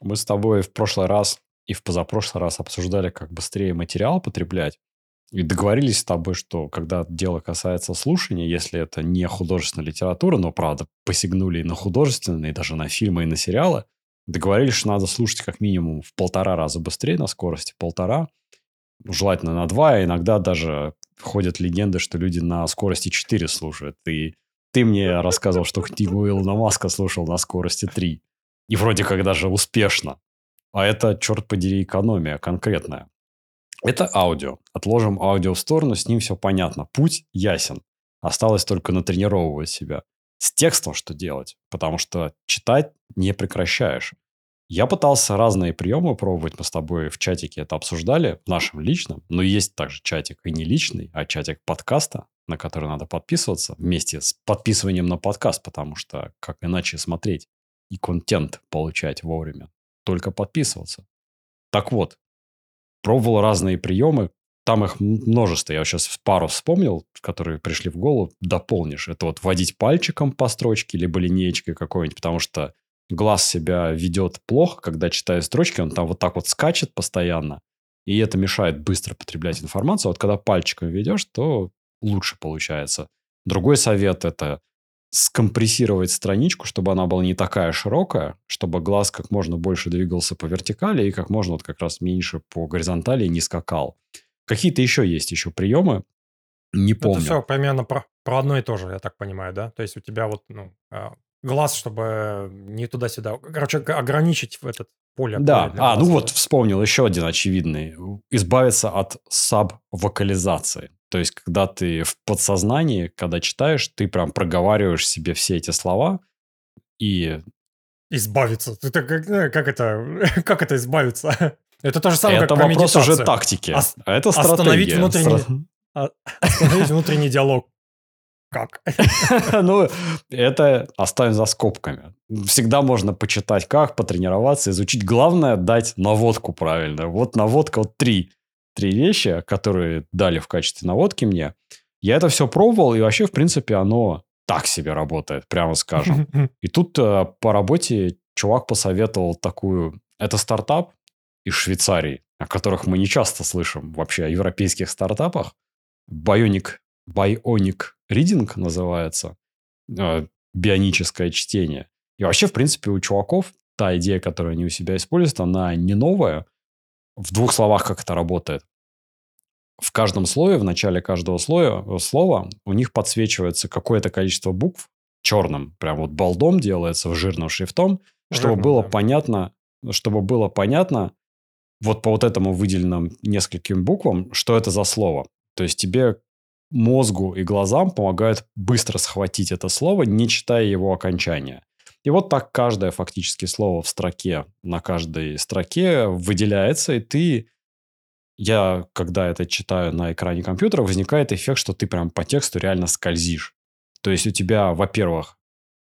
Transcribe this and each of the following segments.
Мы с тобой в прошлый раз и в позапрошлый раз обсуждали, как быстрее материал потреблять. И договорились с тобой, что когда дело касается слушания, если это не художественная литература, но, правда, посягнули и на художественные, и даже на фильмы, и на сериалы, договорились, что надо слушать как минимум в полтора раза быстрее, на скорости полтора, желательно на два, а иногда даже ходят легенды, что люди на скорости 4 слушают. И ты мне рассказывал, что книгу Илона Маска слушал на скорости 3. И вроде как даже успешно. А это, черт подери, экономия конкретная. Это аудио. Отложим аудио в сторону, с ним все понятно. Путь ясен. Осталось только натренировывать себя. С текстом что делать? Потому что читать не прекращаешь. Я пытался разные приемы пробовать. Мы с тобой в чатике это обсуждали, в нашем личном. Но есть также чатик и не личный, а чатик подкаста, на который надо подписываться вместе с подписыванием на подкаст, потому что как иначе смотреть и контент получать вовремя? Только подписываться. Так вот, Пробовал разные приемы. Там их множество. Я сейчас пару вспомнил, которые пришли в голову. Дополнишь. Это вот водить пальчиком по строчке, либо линеечкой какой-нибудь, потому что глаз себя ведет плохо, когда читаю строчки, он там вот так вот скачет постоянно, и это мешает быстро потреблять информацию. Вот когда пальчиком ведешь, то лучше получается. Другой совет – это скомпрессировать страничку, чтобы она была не такая широкая, чтобы глаз как можно больше двигался по вертикали и как можно вот как раз меньше по горизонтали не скакал. Какие-то еще есть еще приемы, не помню. Это все примерно про, про одно и то же, я так понимаю, да? То есть у тебя вот ну, а, глаз, чтобы не туда-сюда. Короче, ограничить в этот поле. Да, поле а, ну вот вспомнил еще один очевидный. Избавиться от саб-вокализации. То есть, когда ты в подсознании, когда читаешь, ты прям проговариваешь себе все эти слова и... Избавиться. Так, как, э, как это, как это избавиться? Это то же самое, это как вопрос уже тактики. Ос- а это стратегия. Остановить внутренний, Стра... остановить внутренний диалог. Как? ну, это оставим за скобками. Всегда можно почитать как, потренироваться, изучить. Главное дать наводку правильно. Вот наводка, вот три три вещи, которые дали в качестве наводки мне. Я это все пробовал, и вообще, в принципе, оно так себе работает, прямо скажем. И тут э, по работе чувак посоветовал такую... Это стартап из Швейцарии, о которых мы не часто слышим вообще, о европейских стартапах. Bionic, Bionic Reading называется. Э, бионическое чтение. И вообще, в принципе, у чуваков та идея, которую они у себя используют, она не новая. В двух словах, как это работает в каждом слое, в начале каждого слоя, э, слова у них подсвечивается какое-то количество букв черным, прям вот балдом делается, в жирным шрифтом, чтобы было да. понятно, чтобы было понятно вот по вот этому выделенным нескольким буквам, что это за слово. То есть тебе мозгу и глазам помогают быстро схватить это слово, не читая его окончания. И вот так каждое фактически слово в строке, на каждой строке выделяется, и ты я, когда это читаю на экране компьютера, возникает эффект, что ты прям по тексту реально скользишь. То есть у тебя, во-первых,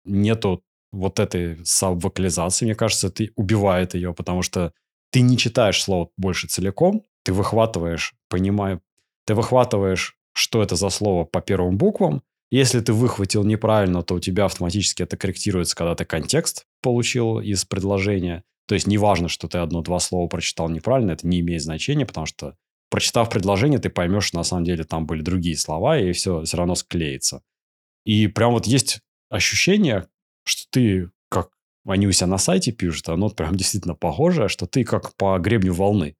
нету вот этой сабвокализации, мне кажется, ты убивает ее, потому что ты не читаешь слово больше целиком, ты выхватываешь, понимаю, ты выхватываешь, что это за слово по первым буквам. Если ты выхватил неправильно, то у тебя автоматически это корректируется, когда ты контекст получил из предложения. То есть неважно, что ты одно-два слова прочитал неправильно, это не имеет значения, потому что прочитав предложение, ты поймешь, что на самом деле там были другие слова, и все все равно склеится. И прям вот есть ощущение, что ты, как они у себя на сайте пишут, оно прям действительно похоже, что ты как по гребню волны.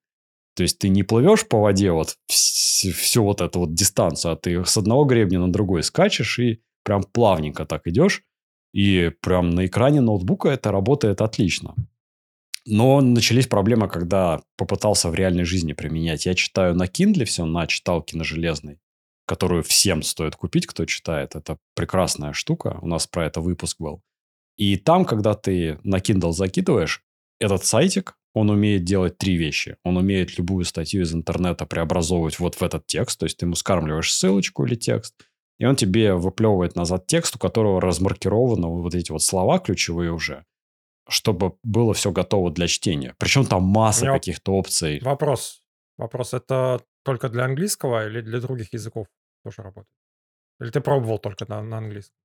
То есть ты не плывешь по воде вот всю вот эту вот дистанцию, а ты с одного гребня на другой скачешь и прям плавненько так идешь. И прям на экране ноутбука это работает отлично. Но начались проблемы, когда попытался в реальной жизни применять. Я читаю на Kindle все, на читалке на железной, которую всем стоит купить, кто читает. Это прекрасная штука. У нас про это выпуск был. И там, когда ты на Kindle закидываешь, этот сайтик, он умеет делать три вещи. Он умеет любую статью из интернета преобразовывать вот в этот текст. То есть, ты ему скармливаешь ссылочку или текст, и он тебе выплевывает назад текст, у которого размаркированы вот эти вот слова ключевые уже чтобы было все готово для чтения. Причем там масса каких-то опций. Вопрос. Вопрос, это только для английского или для других языков тоже работает? Или ты пробовал только на, на английском?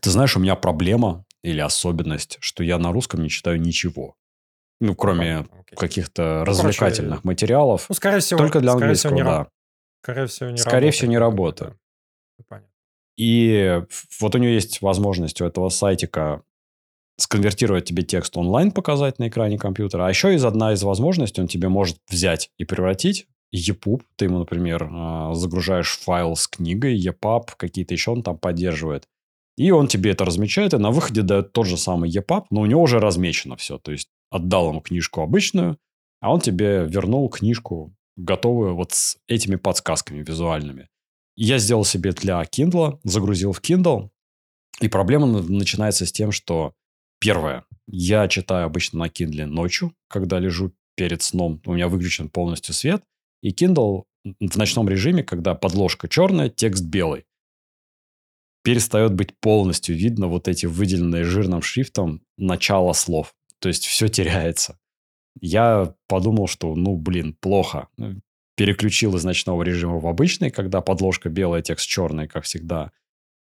Ты знаешь, у меня проблема или особенность, что я на русском не читаю ничего. Ну, кроме Окей. каких-то Ну, развлекательных короче, материалов. Ну, скорее всего, Только для скорее всего, английского, не да. Скорее всего, не Скорее всего, не. Ну, Понятно. И вот у него есть возможность у этого сайтика сконвертировать тебе текст онлайн показать на экране компьютера. А еще есть одна из возможностей, он тебе может взять и превратить EPUB. Ты ему, например, а, загружаешь файл с книгой, EPUB, какие-то еще он там поддерживает. И он тебе это размечает, и на выходе дает тот же самый EPUB, но у него уже размечено все. То есть, отдал ему книжку обычную, а он тебе вернул книжку готовую вот с этими подсказками визуальными. Я сделал себе для Kindle, загрузил в Kindle, и проблема на- начинается с тем, что первое, я читаю обычно на Kindle ночью, когда лежу перед сном, у меня выключен полностью свет, и Kindle в ночном режиме, когда подложка черная, текст белый, перестает быть полностью видно вот эти выделенные жирным шрифтом начало слов. То есть все теряется. Я подумал, что, ну, блин, плохо. Переключил из ночного режима в обычный, когда подложка белая, текст черный, как всегда.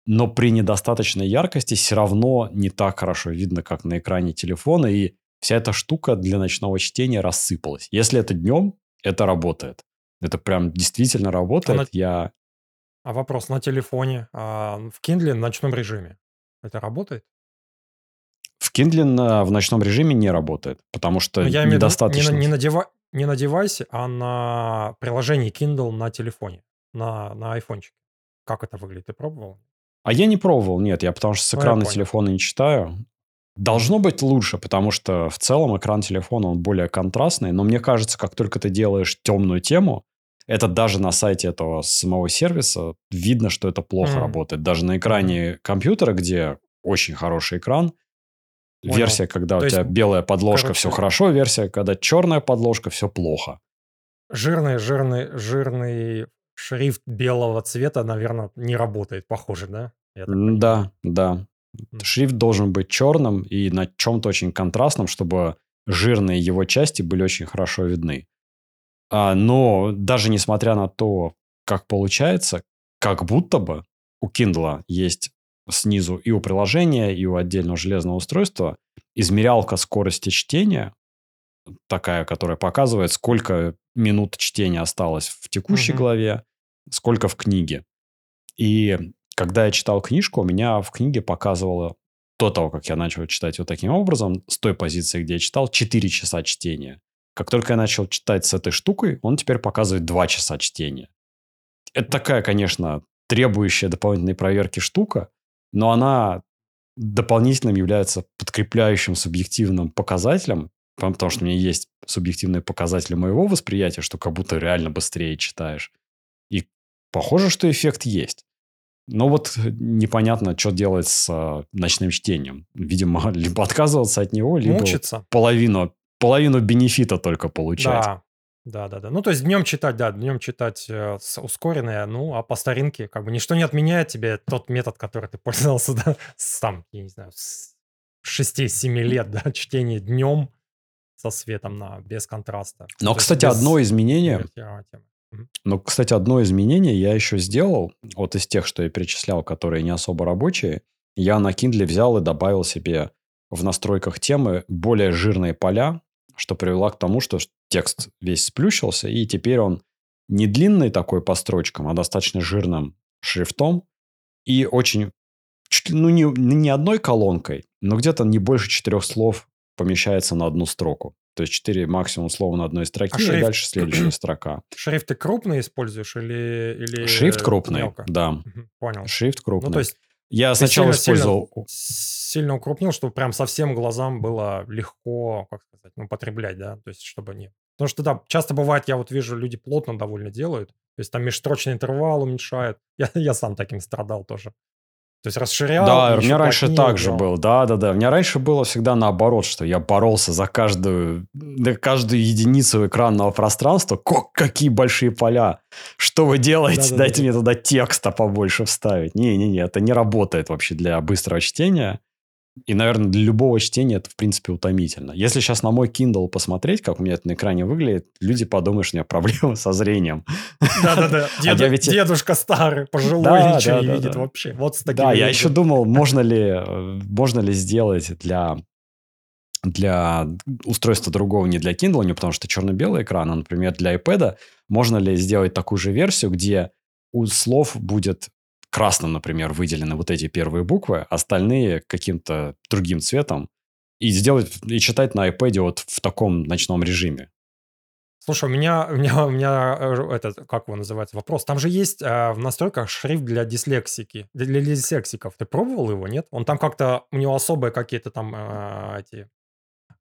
Но при недостаточной яркости все равно не так хорошо видно, как на экране телефона. И вся эта штука для ночного чтения рассыпалась. Если это днем, это работает. Это прям действительно работает. на- Я А вопрос на телефоне, а, в Kindle в ночном режиме. Это работает? В Kindle в ночном режиме не работает, потому что Ну, я виду не недостаточно. на, не, на дева- не на девайсе, а на приложении Kindle на телефоне, на, на айфончике. Как это выглядит? Ты пробовал? А я не пробовал, нет, я потому что с Ну, экрана понял. телефона не читаю. Должно быть лучше, потому что в целом экран телефона он более контрастный, но мне кажется, как только ты делаешь темную тему, это даже на сайте этого самого сервиса видно, что это плохо Мгм. работает. Даже на экране компьютера, где очень хороший экран, Понял. версия, когда То у есть, тебя белая подложка, короче- все хорошо, версия, когда черная подложка, все плохо. Жирный, жирный, жирный шрифт белого цвета, наверное, не работает, похоже, да? Да, да. Шрифт должен быть черным и на чем-то очень контрастном, чтобы жирные его части были очень хорошо видны. А, но даже несмотря на то, как получается, как будто бы у Kindle есть снизу и у приложения, и у отдельного железного устройства измерялка скорости чтения, такая, которая показывает, сколько минут чтения осталось в текущей Мгм. главе, сколько в книге. И когда я читал книжку, у меня в книге показывало до того, как я начал читать вот таким образом, с той позиции, где я читал, 4 часа чтения. Как только я начал читать с этой штукой, он теперь показывает 2 часа чтения. Это такая, конечно, требующая дополнительной проверки штука, но она дополнительным является подкрепляющим субъективным показателем, потому что у меня есть субъективные показатели моего восприятия, что как будто реально быстрее читаешь. И похоже, что эффект есть. Но вот непонятно, что делать с а, ночным чтением. Видимо, либо отказываться от него, либо Мучиться. половину, половину бенефита только получать. Да, да, да, да. Ну, то есть днем читать, да, днем читать э, ускоренное, ну, а по старинке, как бы ничто не отменяет тебе тот метод, который ты пользовался, да, с там, я не знаю, с 6-7 лет, да, чтение днем со светом на, без контраста. Но, То кстати, без одно изменение. Но, кстати, одно изменение я еще сделал, вот из тех, что я перечислял, которые не особо рабочие. Я на Kindle взял и добавил себе в настройках темы более жирные поля, что привело к тому, что текст весь сплющился, и теперь он не длинный такой по строчкам, а достаточно жирным шрифтом и очень, чуть ли- ну, не, не одной колонкой, но где-то не больше четырех слов помещается на одну строку. То есть четыре максимум слова на одной строке, и шрифт? дальше следующая строка. Шрифт ты крупный используешь или, или Шрифт крупный, мелко? да. Понял. Шрифт крупный. Ну, то есть я сначала сильно- использовал... сильно укрупнил, чтобы прям совсем глазам было легко, как сказать, ну, потреблять, да, то есть чтобы не... Потому что, да, часто бывает, я вот вижу, люди плотно довольно делают, то есть там межстрочный интервал уменьшают. Я, я сам таким страдал тоже. То есть расширял. Да, у меня раньше так же было. Да, да, да. У меня раньше было всегда наоборот, что я боролся за каждую, да, каждую единицу экранного пространства. Ко- какие большие поля. Что вы делаете? Да-да-да. Дайте мне туда текста побольше вставить. Не-не-не, это не работает вообще для быстрого чтения. И, наверное, для любого чтения это, в принципе, утомительно. Если сейчас на мой Kindle посмотреть, как у меня это на экране выглядит, люди подумают, что у меня проблемы со зрением. Да-да-да. А дедушка старый, пожилой, ничего не видит вообще. Вот с Да, я еще думал, можно ли, э, можно ли сделать для для устройства другого, не для Kindle, не потому что черно-белый экран, а, например, для iPad, можно ли сделать такую же версию, где у слов будет красным, например, выделены вот эти первые буквы, остальные каким-то другим цветом, и сделать, и читать на iPad вот в таком ночном режиме. Слушай, у меня, у меня, у меня э, этот, как его называется, вопрос. Там же есть э, в настройках шрифт для дислексики, для, для дислексиков. Ты пробовал его, нет? Он там как-то, у него особые какие-то там э, эти...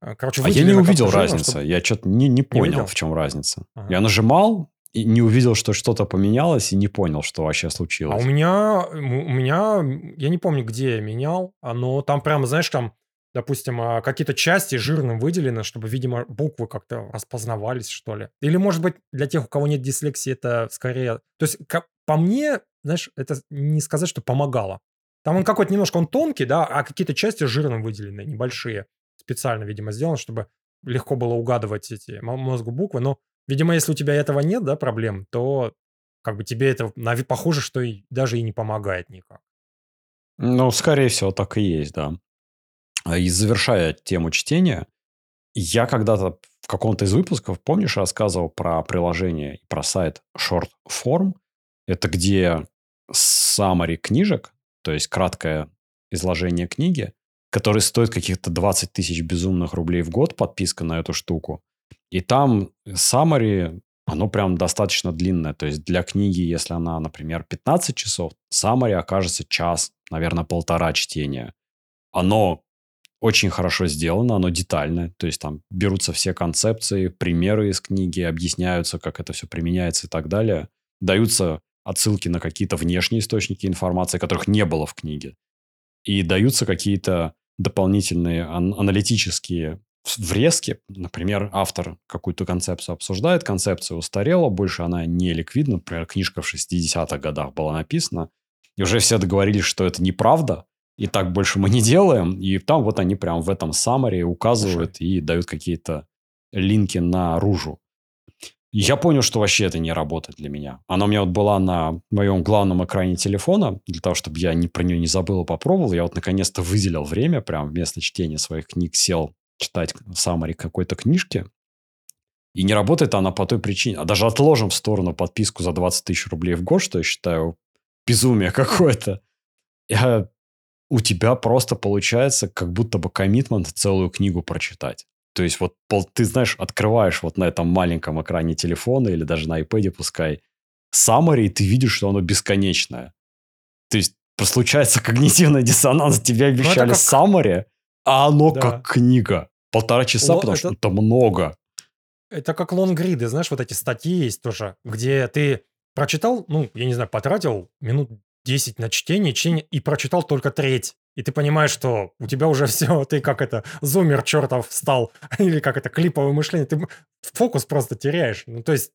Э, короче, а я не увидел разницы. Чтобы... Я что-то не, не понял, не в чем разница. Ага. Я нажимал, и не увидел, что что-то поменялось, и не понял, что вообще случилось. А у меня, у меня, я не помню, где я менял, но там прямо, знаешь, там, допустим, а, какие-то части жирным выделены, чтобы, видимо, буквы как-то распознавались, что ли. Или, может быть, для тех, у кого нет дислексии, это скорее... То есть, как, по мне, знаешь, это не сказать, что помогало. Там он какой-то немножко, он тонкий, да, а какие-то части жирным выделены, небольшие. Специально, видимо, сделано, чтобы легко было угадывать эти мозгу буквы. Но Видимо, если у тебя этого нет, да, проблем, то как бы тебе это похоже, что и, даже и не помогает никак. Ну, скорее всего, так и есть, да. А и завершая тему чтения, я когда-то в каком-то из выпусков, помнишь, рассказывал про приложение про сайт Short Form. Это где summary книжек, то есть краткое изложение книги, который стоит каких-то 20 тысяч безумных рублей в год, подписка на эту штуку. И там summary, оно прям достаточно длинное. То есть для книги, если она, например, 15 часов, summary окажется час, наверное, полтора чтения. Оно очень хорошо сделано, оно детальное. То есть там берутся все концепции, примеры из книги, объясняются, как это все применяется и так далее. Даются отсылки на какие-то внешние источники информации, которых не было в книге. И даются какие-то дополнительные ан- аналитические врезки, например, автор какую-то концепцию обсуждает, концепция устарела, больше она не ликвидна, например, книжка в 60-х годах была написана, и уже все договорились, что это неправда, и так больше мы не делаем, и там вот они прям в этом саммаре указывают Слушай. и дают какие-то линки наружу. Я понял, что вообще это не работает для меня. Она у меня вот была на моем главном экране телефона, для того, чтобы я не, про нее не забыл и попробовал. Я вот наконец-то выделил время, прям вместо чтения своих книг сел читать summary какой-то книжки, и не работает она по той причине. А даже отложим в сторону подписку за 20 тысяч рублей в год, что я считаю безумие какое-то. Я, у тебя просто получается как будто бы коммитмент целую книгу прочитать. То есть вот ты, знаешь, открываешь вот на этом маленьком экране телефона или даже на iPad пускай summary, и ты видишь, что оно бесконечное. То есть случается когнитивный диссонанс. Тебе ну, обещали как... summary, а оно да. как книга. Полтора часа, Л- потому это... что это много. Это как лонгриды, знаешь, вот эти статьи есть тоже, где ты прочитал, ну, я не знаю, потратил минут 10 на чтение, чтение и прочитал только треть. И ты понимаешь, что у тебя уже все, ты как это, зумер чертов стал, или как это, клиповое мышление, ты фокус просто теряешь. Ну, то есть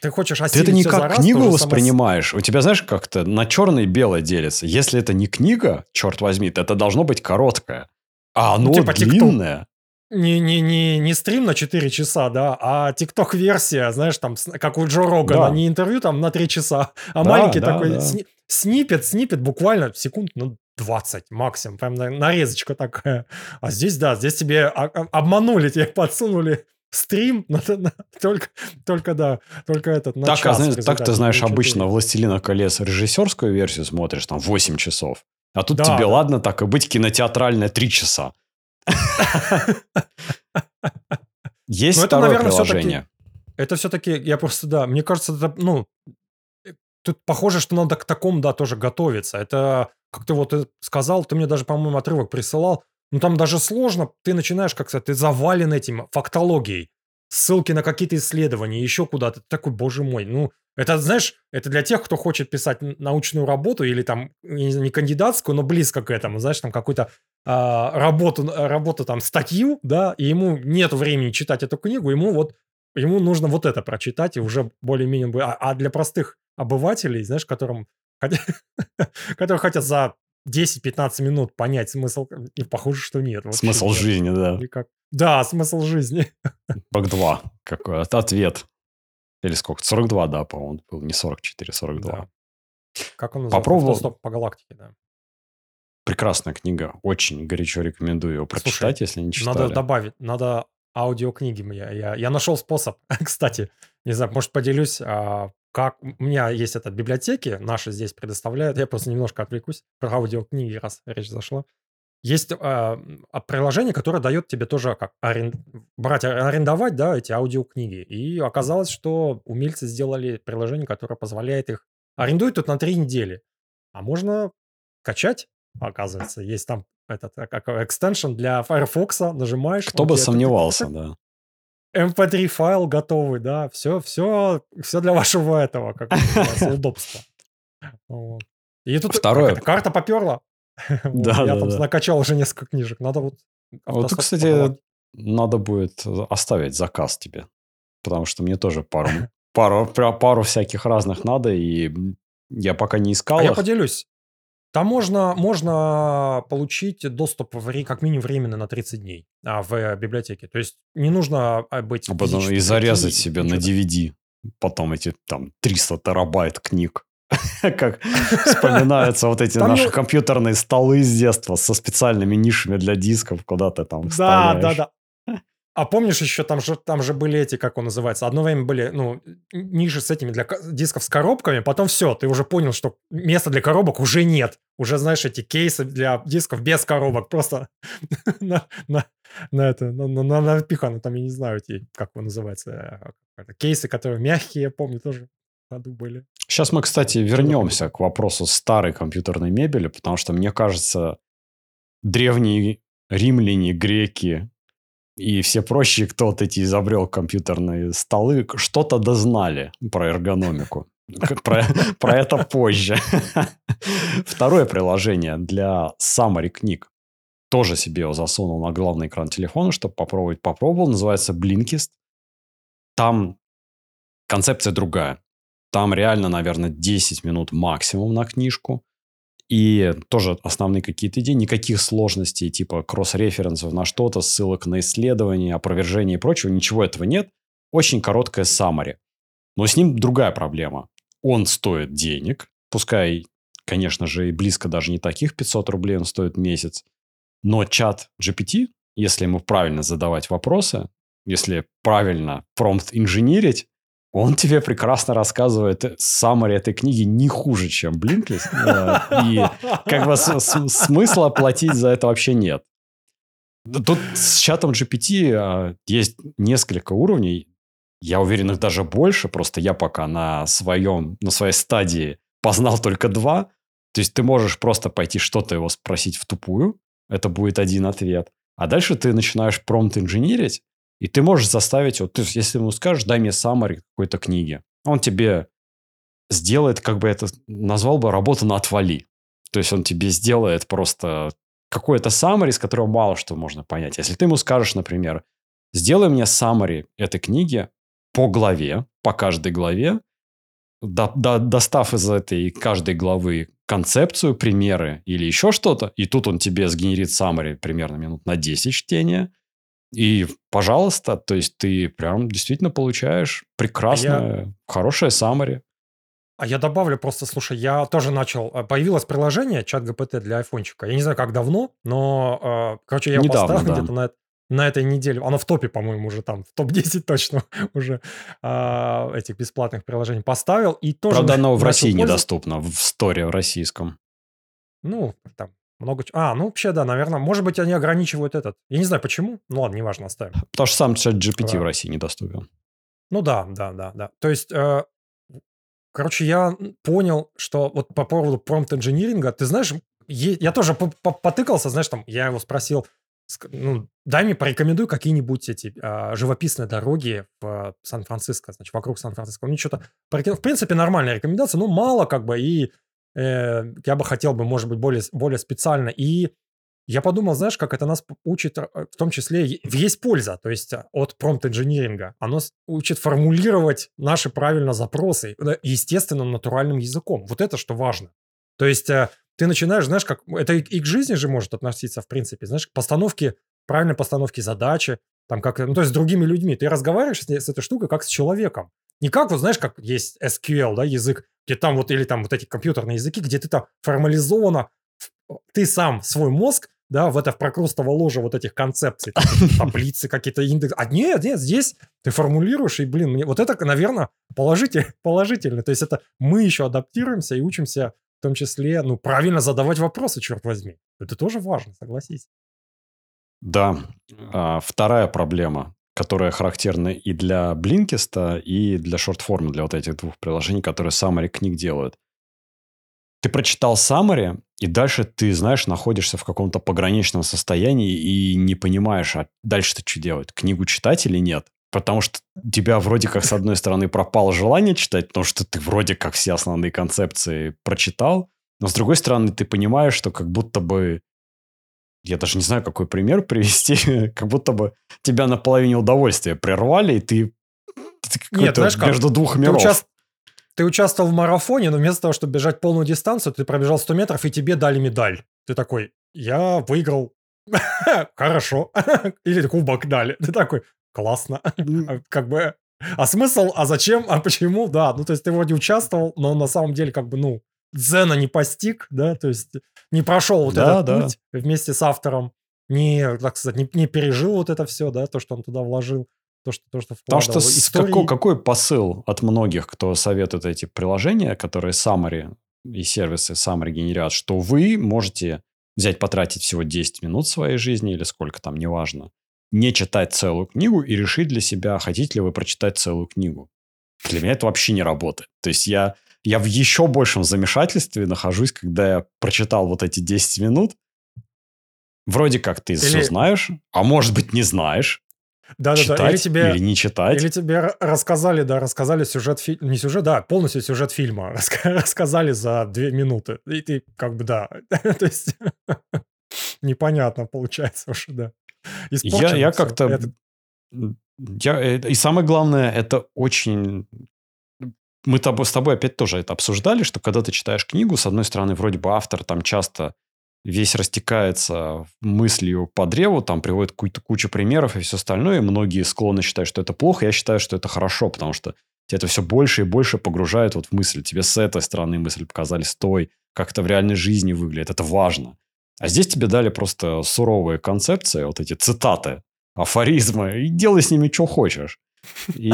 ты хочешь Ты это не как раз, книгу воспринимаешь. Само... У тебя, знаешь, как-то на черное и белое делится. Если это не книга, черт возьми, то это должно быть короткое. А оно ну, типа длинное не, не, не, не стрим на 4 часа, да, а тикток-версия, знаешь, там, как у Джо Рогана, да. не интервью там на 3 часа, а да, маленький да, такой да. Сни, снипет, снипет буквально секунд, ну, 20 максимум, прям нарезочка такая. А здесь, да, здесь тебе обманули, тебе подсунули стрим, но, но, только, только, да, только этот, на так, час. А, так ты знаешь, обычно «Властелина колес» режиссерскую версию смотришь, там, 8 часов. А тут да, тебе, да. ладно, так и быть, кинотеатральная 3 часа. Есть Но второе это, наверное, приложение. Это все-таки, я просто, да, мне кажется, это, ну, тут похоже, что надо к такому, да, тоже готовиться. Это, как ты вот сказал, ты мне даже, по-моему, отрывок присылал, ну, там даже сложно, ты начинаешь, как сказать, ты завален этим фактологией, ссылки на какие-то исследования, еще куда-то. Ты такой, боже мой, ну, это, знаешь, это для тех, кто хочет писать научную работу или там, не кандидатскую, но близко к этому, знаешь, там какую-то а, работу, работу там, статью, да, и ему нет времени читать эту книгу, ему вот, ему нужно вот это прочитать и уже более-менее... А, а для простых обывателей, знаешь, которым, которые хотят за 10-15 минут понять смысл, и похоже, что нет. Смысл нет. жизни, да. Никак. Да, смысл жизни. Баг 2. Какой ответ. Или сколько? 42, да, по-моему, был. Не 44, 42. Да. Как он называется? Попробовал. Стоп по галактике, да. Прекрасная книга. Очень горячо рекомендую ее прочитать, Слушай, если не читали. Надо добавить, надо аудиокниги. Я, я, я нашел способ, кстати, не знаю, может, поделюсь, а, как... У меня есть это библиотеки, наши здесь предоставляют. Я просто немножко отвлекусь про аудиокниги, раз речь зашла. Есть э, приложение, которое дает тебе тоже как арен... брать, арендовать, да, эти аудиокниги. И оказалось, что умельцы сделали приложение, которое позволяет их арендует тут на три недели. А можно качать, оказывается. Есть там этот как экстеншн для Firefox, нажимаешь. Кто бы сомневался, да. MP3 файл готовый, да, все, все, все для вашего этого, как удобства. И тут Второе. карта поперла. Я там накачал уже несколько книжек. Надо вот... Вот, кстати, надо будет оставить заказ тебе. Потому что мне тоже пару, пару, пару всяких разных надо, и я пока не искал А их. я поделюсь. Там можно, можно получить доступ в, как минимум временно на 30 дней а, в библиотеке. То есть не нужно а, быть... А потом и зарезать себе на DVD. Потом эти там 300 терабайт книг. Как вспоминаются вот эти наши компьютерные столы с детства со специальными нишами для дисков, куда ты там Да, да, да. А помнишь еще там же, там же были эти, как он называется, одно время были, ну, ниши с этими для дисков с коробками, потом все, ты уже понял, что места для коробок уже нет. Уже, знаешь, эти кейсы для дисков без коробок просто на, на, на это, на, на, на, напиханы, там, я не знаю, эти, как он называется, кейсы, которые мягкие, я помню, тоже в были. Сейчас мы, кстати, вернемся к вопросу старой компьютерной мебели, потому что, мне кажется, древние римляне, греки, и все прочие, кто вот эти изобрел компьютерные столы, что-то дознали про эргономику. Про, про это позже. Второе приложение для summary книг. Тоже себе его засунул на главный экран телефона, чтобы попробовать. Попробовал. Называется Blinkist. Там концепция другая. Там реально, наверное, 10 минут максимум на книжку. И тоже основные какие-то идеи, никаких сложностей, типа кросс-референсов на что-то, ссылок на исследования, опровержения и прочего, ничего этого нет. Очень короткое summary. Но с ним другая проблема. Он стоит денег, пускай, конечно же, и близко даже не таких 500 рублей он стоит месяц, но чат GPT, если ему правильно задавать вопросы, если правильно промпт инженерить, он тебе прекрасно рассказывает summary этой книги не хуже, чем Блинклист. И как бы смысла платить за это вообще нет. Тут с чатом GPT есть несколько уровней. Я уверен, их даже больше. Просто я пока на, своем, на своей стадии познал только два. То есть ты можешь просто пойти что-то его спросить в тупую. Это будет один ответ. А дальше ты начинаешь промпт инженерить, и ты можешь заставить, вот, ты, если ему скажешь, дай мне summary какой-то книги, он тебе сделает, как бы это назвал бы, работу на отвали. То есть он тебе сделает просто какой-то summary, из которого мало что можно понять. Если ты ему скажешь, например, сделай мне summary этой книги по главе, по каждой главе, до, до, достав из этой каждой главы концепцию, примеры или еще что-то, и тут он тебе сгенерит summary примерно минут на 10 чтения, и, пожалуйста, то есть ты прям действительно получаешь прекрасное, я... хорошее summary. А я добавлю просто, слушай, я тоже начал... э, Появилось приложение чат GPT для айфончика. Я не знаю, как давно, но, э, короче, я его Недавно, поставил да. где-то на, на этой неделе. Оно в топе, по-моему, уже там, в топ-10 точно уже а, этих бесплатных приложений поставил. И тоже Правда, оно в России пользоваться. недоступно, в сторе российском. Ну, там много... А, ну, вообще, да, наверное. Может быть, они ограничивают этот. Я не знаю, почему. Ну, ладно, неважно, оставим. Потому что сам чат GPT Да. в России недоступен. Ну да, да, да, да. То есть, э, короче, я понял, что вот по поводу промпт-инжиниринга, ты знаешь, я тоже по- по- потыкался, знаешь, там, я его спросил, ну, дай мне порекомендуй какие-нибудь эти а, живописные дороги в Сан-Франциско, значит, вокруг Сан-Франциско. Мне что-то... порекомендовал. В принципе, нормальная рекомендация, но мало как бы, и э, я бы хотел бы, может быть, более, более специально. И я подумал, знаешь, как это нас учит, э, в том числе, есть польза, то есть э, от промпт-инжиниринга. Оно учит формулировать наши правильно запросы, естественным, натуральным языком. Вот это что важно. То есть ты начинаешь, знаешь, как... Это и к жизни же может относиться, в принципе. Знаешь, к постановке, правильной постановке задачи, там как... Ну, то есть с другими людьми. Ты разговариваешь с, с этой штукой как с человеком. Не как, вот знаешь, как есть SQL, да, язык, где там вот, или там вот эти компьютерные языки, где ты там формализованно, ты сам свой мозг, да, в это в прокрустово ложе вот этих концепций, таблицы, какие-то индексы. А нет, нет, здесь ты формулируешь, и, блин, мне, вот это, наверное, положитель, положительно. То есть это мы еще адаптируемся и учимся в том числе, ну, правильно задавать вопросы, черт возьми. Это тоже важно, согласись. Да. А, вторая проблема которая характерна и для Блинкиста, и для шортформа, для вот этих двух приложений, которые summary книг делают. Ты прочитал summary, и дальше ты, знаешь, находишься в каком-то пограничном состоянии и не понимаешь, а дальше-то что делать? Книгу читать или нет? Потому что у тебя вроде как, с одной стороны, пропало желание читать, потому что ты вроде как все основные концепции прочитал, но с другой стороны, ты понимаешь, что как будто бы я даже не знаю, какой пример привести, как будто бы тебя на половине удовольствия прервали, и ты, ты Нет, знаешь, как? между двух миров. Ты, участ... ты участвовал в марафоне, но вместо того, чтобы бежать полную дистанцию, ты пробежал 100 метров, и тебе дали медаль. Ты такой, я выиграл. Хорошо. Или кубок дали. Ты такой, классно. Как бы... А смысл, а зачем, а почему, да. Ну, то есть ты вроде участвовал, но на самом деле как бы, ну, дзена не постиг, да, то есть не прошел вот да, этот да. путь вместе с автором, не, так сказать, не, не пережил вот это все, да, то, что он туда вложил, то, что, то, что вкладывал. Потому что Истории... какой, какой посыл от многих, кто советует эти приложения, которые summary и сервисы summary генерят, что вы можете взять, потратить всего 10 минут своей жизни или сколько там, неважно, не читать целую книгу и решить для себя, хотите ли вы прочитать целую книгу. Для меня это вообще не работает. То есть я я в еще большем замешательстве нахожусь, когда я прочитал вот эти 10 минут. Вроде как ты или... все знаешь, а может быть не знаешь. Да, да, да. Или тебе, или не читать. Или тебе рассказали, да, рассказали сюжет фильма. Не сюжет, да, полностью сюжет фильма. Рассказали за две минуты. И ты как бы, да. То есть непонятно получается уже, да. Я, я как-то... Я, э, и самое главное, это очень мы с тобой опять тоже это обсуждали, что когда ты читаешь книгу, с одной стороны, вроде бы автор там часто весь растекается мыслью по древу, там приводит кучу примеров и все остальное. И многие склонны считать, что это плохо. Я считаю, что это хорошо, потому что тебя это все больше и больше погружает вот в мысль. Тебе с этой стороны мысль показали, с той, как это в реальной жизни выглядит. Это важно. А здесь тебе дали просто суровые концепции, вот эти цитаты, афоризмы, и делай с ними, что хочешь. И,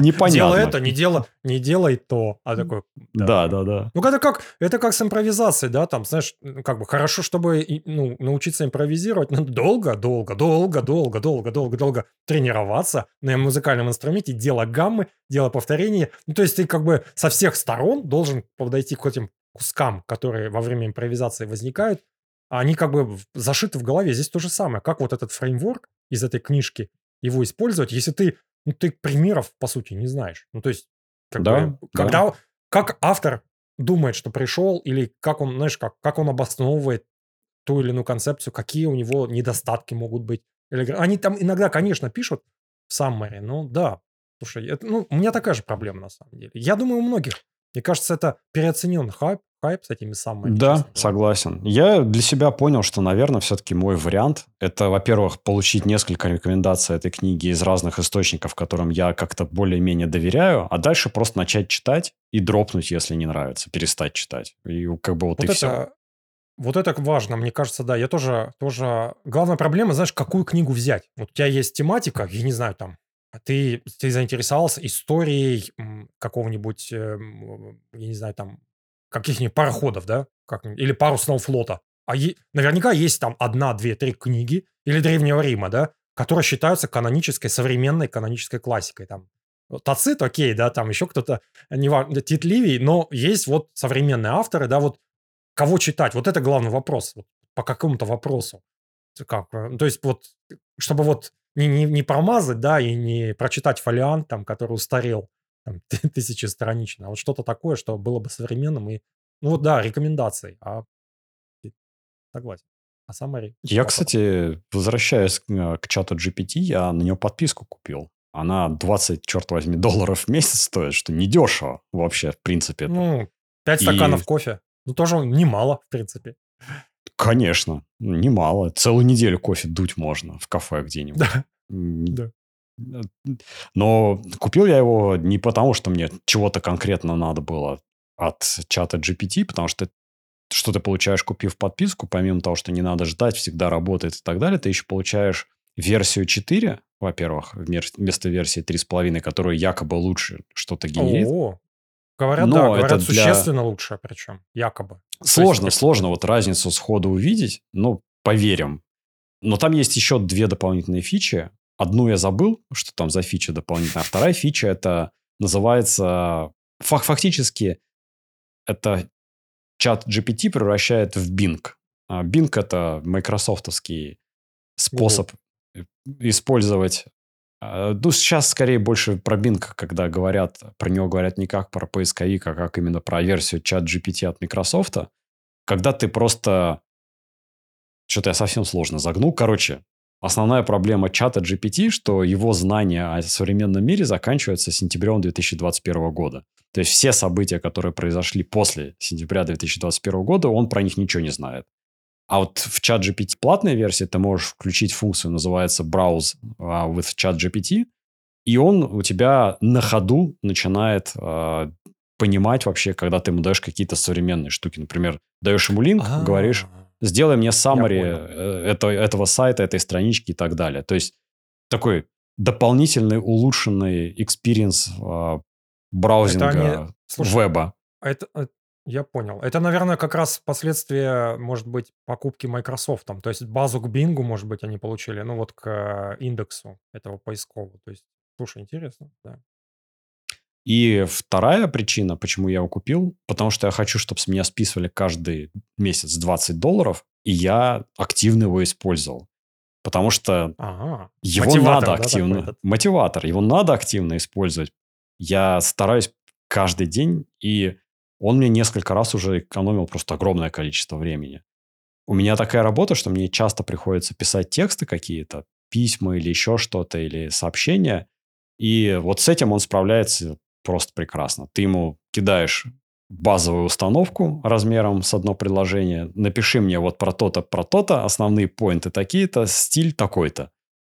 непонятно. Делай это, не, делай, не делай то. А такой... Да, да, да. Ну, это как, это как с импровизацией, да, там, знаешь, как бы хорошо, чтобы ну, научиться импровизировать, но долго, долго, долго, долго, долго, долго, долго тренироваться на музыкальном инструменте, дело гаммы, дело повторения. Ну, то есть ты как бы со всех сторон должен подойти к этим кускам, которые во время импровизации возникают, а они как бы зашиты в голове. Здесь то же самое, как вот этот фреймворк из этой книжки, его использовать, если ты, ну, ты примеров, по сути, не знаешь. Ну, то есть, как да, бы, когда, да. как автор думает, что пришел, или как он, знаешь, как, как он обосновывает ту или иную концепцию, какие у него недостатки могут быть. Или, они там иногда, конечно, пишут в саммаре, но да, слушай, это, ну, у меня такая же проблема на самом деле. Я думаю, у многих. Мне кажется, это переоценен хайп, хайп с этими самыми. Да, согласен. Я для себя понял, что, наверное, все-таки мой вариант – это, во-первых, получить несколько рекомендаций этой книги из разных источников, которым я как-то более-менее доверяю, а дальше просто начать читать и дропнуть, если не нравится, перестать читать. И как бы вот, вот и это, все. Вот это важно, мне кажется, да. Я тоже, тоже... Главная проблема, знаешь, какую книгу взять. Вот у тебя есть тематика, я не знаю, там, а ты, ты заинтересовался историей какого-нибудь, эм, я не знаю, там, каких-нибудь пароходов, да, как, или парусного флота. А е, наверняка есть там одна, две, три книги или Древнего Рима, да, которые считаются канонической, современной канонической классикой. Там Тацит, окей, да, там еще кто-то, не важно, Тит Ливий, но есть вот современные авторы, да, вот кого читать, вот это главный вопрос, вот, по какому-то вопросу. Как, э, то есть вот, чтобы вот не, не, не промазать, да, и не прочитать фолиант, там, который устарел, там, тысячестраничный, а вот что-то такое, что было бы современным и, ну вот да, рекомендации, а согласен. А самая... Я, кстати, возвращаясь к, э, к чату GPT, я на него подписку купил. Она 20, черт возьми, долларов в месяц стоит, что недешево вообще, в принципе. Ну, 5 и... стаканов кофе. Ну, тоже немало, в принципе. Конечно, немало. Целую неделю кофе дуть можно в кафе где-нибудь. Да. Да. Но купил я его не потому, что мне чего-то конкретно надо было от чата GPT, потому что что ты получаешь, купив подписку, помимо того, что не надо ждать, всегда работает и так далее, ты еще получаешь версию 4, во-первых, вместо версии 3.5, которая якобы лучше что-то генерит. О, говорят, Но да, говорят, это существенно для... лучше, причем, якобы. Сложно, есть, сложно вот разницу сходу увидеть, ну, поверим. Но там есть еще две дополнительные фичи. Одну я забыл, что там за фича дополнительная. А вторая фича это называется... Фактически это чат GPT превращает в Bing. А Bing это майкрософтовский способ Google. использовать а, ну, сейчас скорее больше про Bing, когда говорят, про него говорят не как про поисковик, а как именно про версию чат GPT от Microsoft. Когда ты просто... Что-то я совсем сложно загнул. Короче, основная проблема чата GPT, что его знания о современном мире заканчиваются сентябрем 2021 года. То есть все события, которые произошли после сентября 2021 года, он про них ничего не знает. А вот в чат GPT платной версии ты можешь включить функцию, называется Browse uh, with chat GPT, и он у тебя на ходу начинает uh, понимать вообще, когда ты ему даешь какие-то современные штуки. Например, даешь ему линк, А-а-а. говоришь, сделай мне summary э, это, этого сайта, этой странички и так далее. То есть такой дополнительный улучшенный experience uh, браузинга они... Слушай, веба. Это, я понял. Это, наверное, как раз последствия, может быть, покупки Microsoft. То есть базу к Bing, может быть, они получили, ну вот к э, индексу этого поискового. То есть, слушай, интересно, да. И вторая причина, почему я его купил, потому что я хочу, чтобы с меня списывали каждый месяц 20 долларов, и я активно его использовал. Потому что ага. его мотиватор, надо активно... Да, мотиватор. Его надо активно использовать. Я стараюсь каждый день, и он мне несколько раз уже экономил просто огромное количество времени. У меня такая работа, что мне часто приходится писать тексты какие-то, письма или еще что-то, или сообщения. И вот с этим он справляется просто прекрасно. Ты ему кидаешь базовую установку размером с одно предложение, напиши мне вот про то-то, про то-то, основные поинты такие-то, стиль такой-то.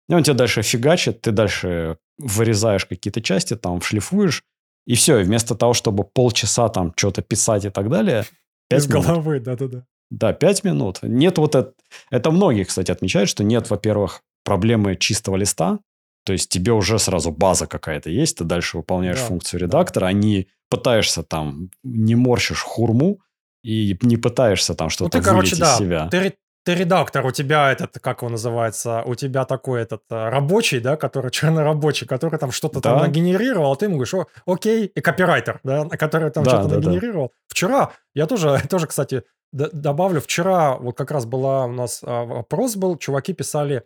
И он тебе дальше фигачит, ты дальше вырезаешь какие-то части, там шлифуешь, и все, и вместо того, чтобы полчаса там что-то писать и так далее... Из минут. головы, да-да-да. Да, пять минут. Нет вот это... Это многие, кстати, отмечают, что нет, во-первых, проблемы чистого листа. То есть тебе уже сразу база какая-то есть, ты дальше выполняешь да, функцию редактора, да. а не пытаешься там, не морщишь хурму и не пытаешься там что-то ну, ты, короче, да, себя. Ты, ты редактор, у тебя этот, как его называется, у тебя такой этот э, рабочий, да, который чернорабочий, который там что-то да. там нагенерировал, а ты ему говоришь, О, окей, и копирайтер, да, который там да, что-то да, нагенерировал. Да. Вчера, я тоже, тоже, кстати, добавлю, вчера вот как раз была у нас а, вопрос был, чуваки писали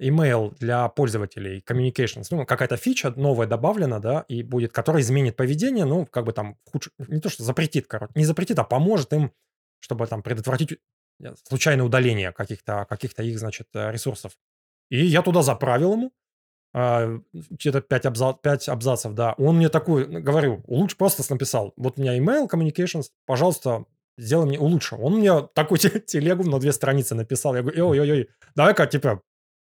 email для пользователей, communications, ну, какая-то фича новая добавлена, да, и будет, которая изменит поведение, ну, как бы там, худш... не то, что запретит, короче, не запретит, а поможет им, чтобы там предотвратить Э, случайное удаление каких-то каких их, значит, э, ресурсов. И я туда заправил ему, а, где-то 5, абза 5 абзацев, да. Он мне такой, говорю, лучше просто написал, вот у меня email communications, пожалуйста, сделай мне улучши. Он мне такую телегу на две страницы написал. Я говорю, ой-ой-ой, давай-ка, типа,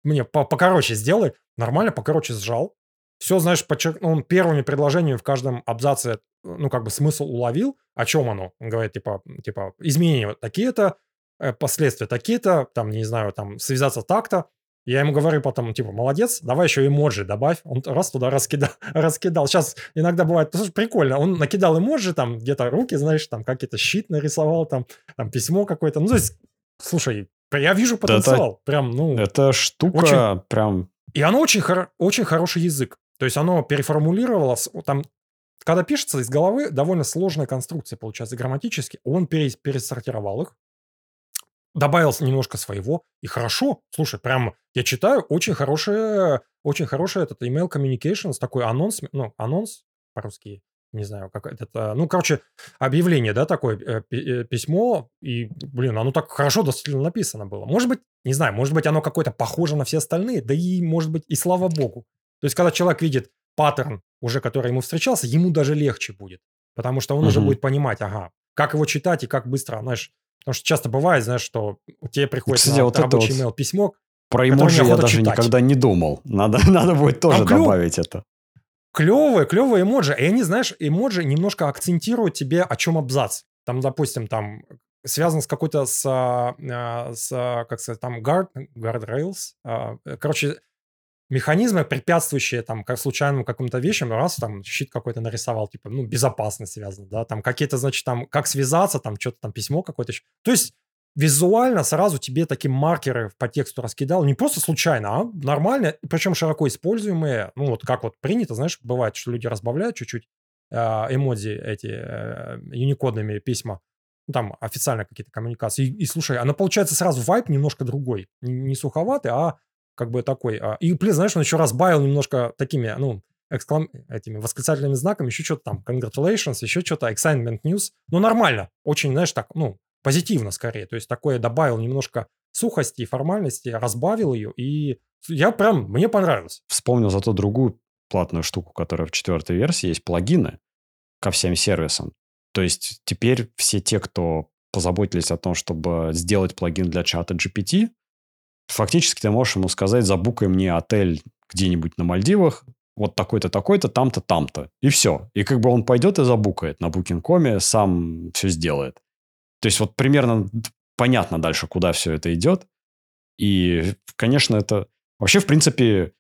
мне по покороче сделай. Нормально, покороче сжал. Все, знаешь, подчерк... он первыми предложениями в каждом абзаце, ну, как бы смысл уловил. О чем оно? Он говорит, типа, типа изменения такие-то, Э, последствия такие-то, там, не знаю, там, связаться так-то. Я ему говорю потом, типа, молодец, давай еще эмоджи добавь. Он раз туда раскидал. раскидал. Сейчас иногда бывает, слушай, прикольно, он накидал эмоджи, там, где-то руки, знаешь, там, какие-то щит нарисовал, там, там, письмо какое-то. Ну, то есть, слушай, я вижу потенциал. Это, прям, ну... Это штука очень... прям... И оно очень, хор... очень хороший язык. То есть оно переформулировалось, там, когда пишется из головы, довольно сложная конструкция получается грамматически. Он пересортировал их, добавил немножко своего, и хорошо. Слушай, прям я читаю, очень хороший, очень хороший этот email communications, такой анонс, ну, анонс по-русски, не знаю, как это, ну, короче, объявление, да, такое, э, э, письмо, и, блин, оно так хорошо достаточно написано было. Может быть, не знаю, может быть, оно какое-то похоже на все остальные, да и, может быть, и слава богу. То есть, когда человек видит паттерн уже, который ему встречался, ему даже легче будет, потому что он угу. уже будет понимать, ага, как его читать и как быстро, знаешь, потому что часто бывает, знаешь, что тебе приходит Кстати, на вот рабочий вот email письмо, Про эмоджи я даже читать. никогда не думал. Надо, надо будет тоже Там клёв- добавить это. Клевые, клевые эмоджи. И они, знаешь, эмоджи немножко акцентируют тебе, о чем абзац. Там, допустим, там связан с какой-то с, а, а, с а, как сказать, там, guard, guardrails. а, Короче, механизмы, препятствующие там как случайным каким-то вещам, раз там щит какой-то нарисовал, типа, ну, безопасность связана, да, там какие-то, значит, там, как связаться, там, что-то там, письмо какое-то. То есть визуально сразу тебе такие маркеры по тексту раскидал, не просто случайно, а нормально, причем широко используемые, ну, вот как вот принято, знаешь, бывает, что люди разбавляют чуть-чуть э, эмодзи эти э, письма, ну, там официально какие-то коммуникации. И, и слушай, она получается сразу вайп немножко другой. Не суховатый, а как бы такой. а, И плюс, знаешь, он еще разбавил немножко такими, ну, эксклам... этими восклицательными знаками, еще что-то там, congratulations, еще что-то, excitement news. Ну, нормально. Очень, знаешь, так, ну, позитивно скорее. То есть такое добавил немножко сухости и формальности, разбавил ее, и я прям, мне понравилось. Вспомнил зато другую платную штуку, которая в четвертой версии есть, плагины ко всем сервисам. То есть теперь все те, кто позаботились о том, чтобы сделать плагин для чата GPT, фактически ты можешь ему сказать, забукай мне отель где-нибудь на Мальдивах, вот такой-то, такой-то, там-то, там-то. И все. И как бы он пойдет и забукает на Booking.com, сам все сделает. То есть вот примерно понятно дальше, куда все это идет. И, конечно, это... Вообще, в принципе,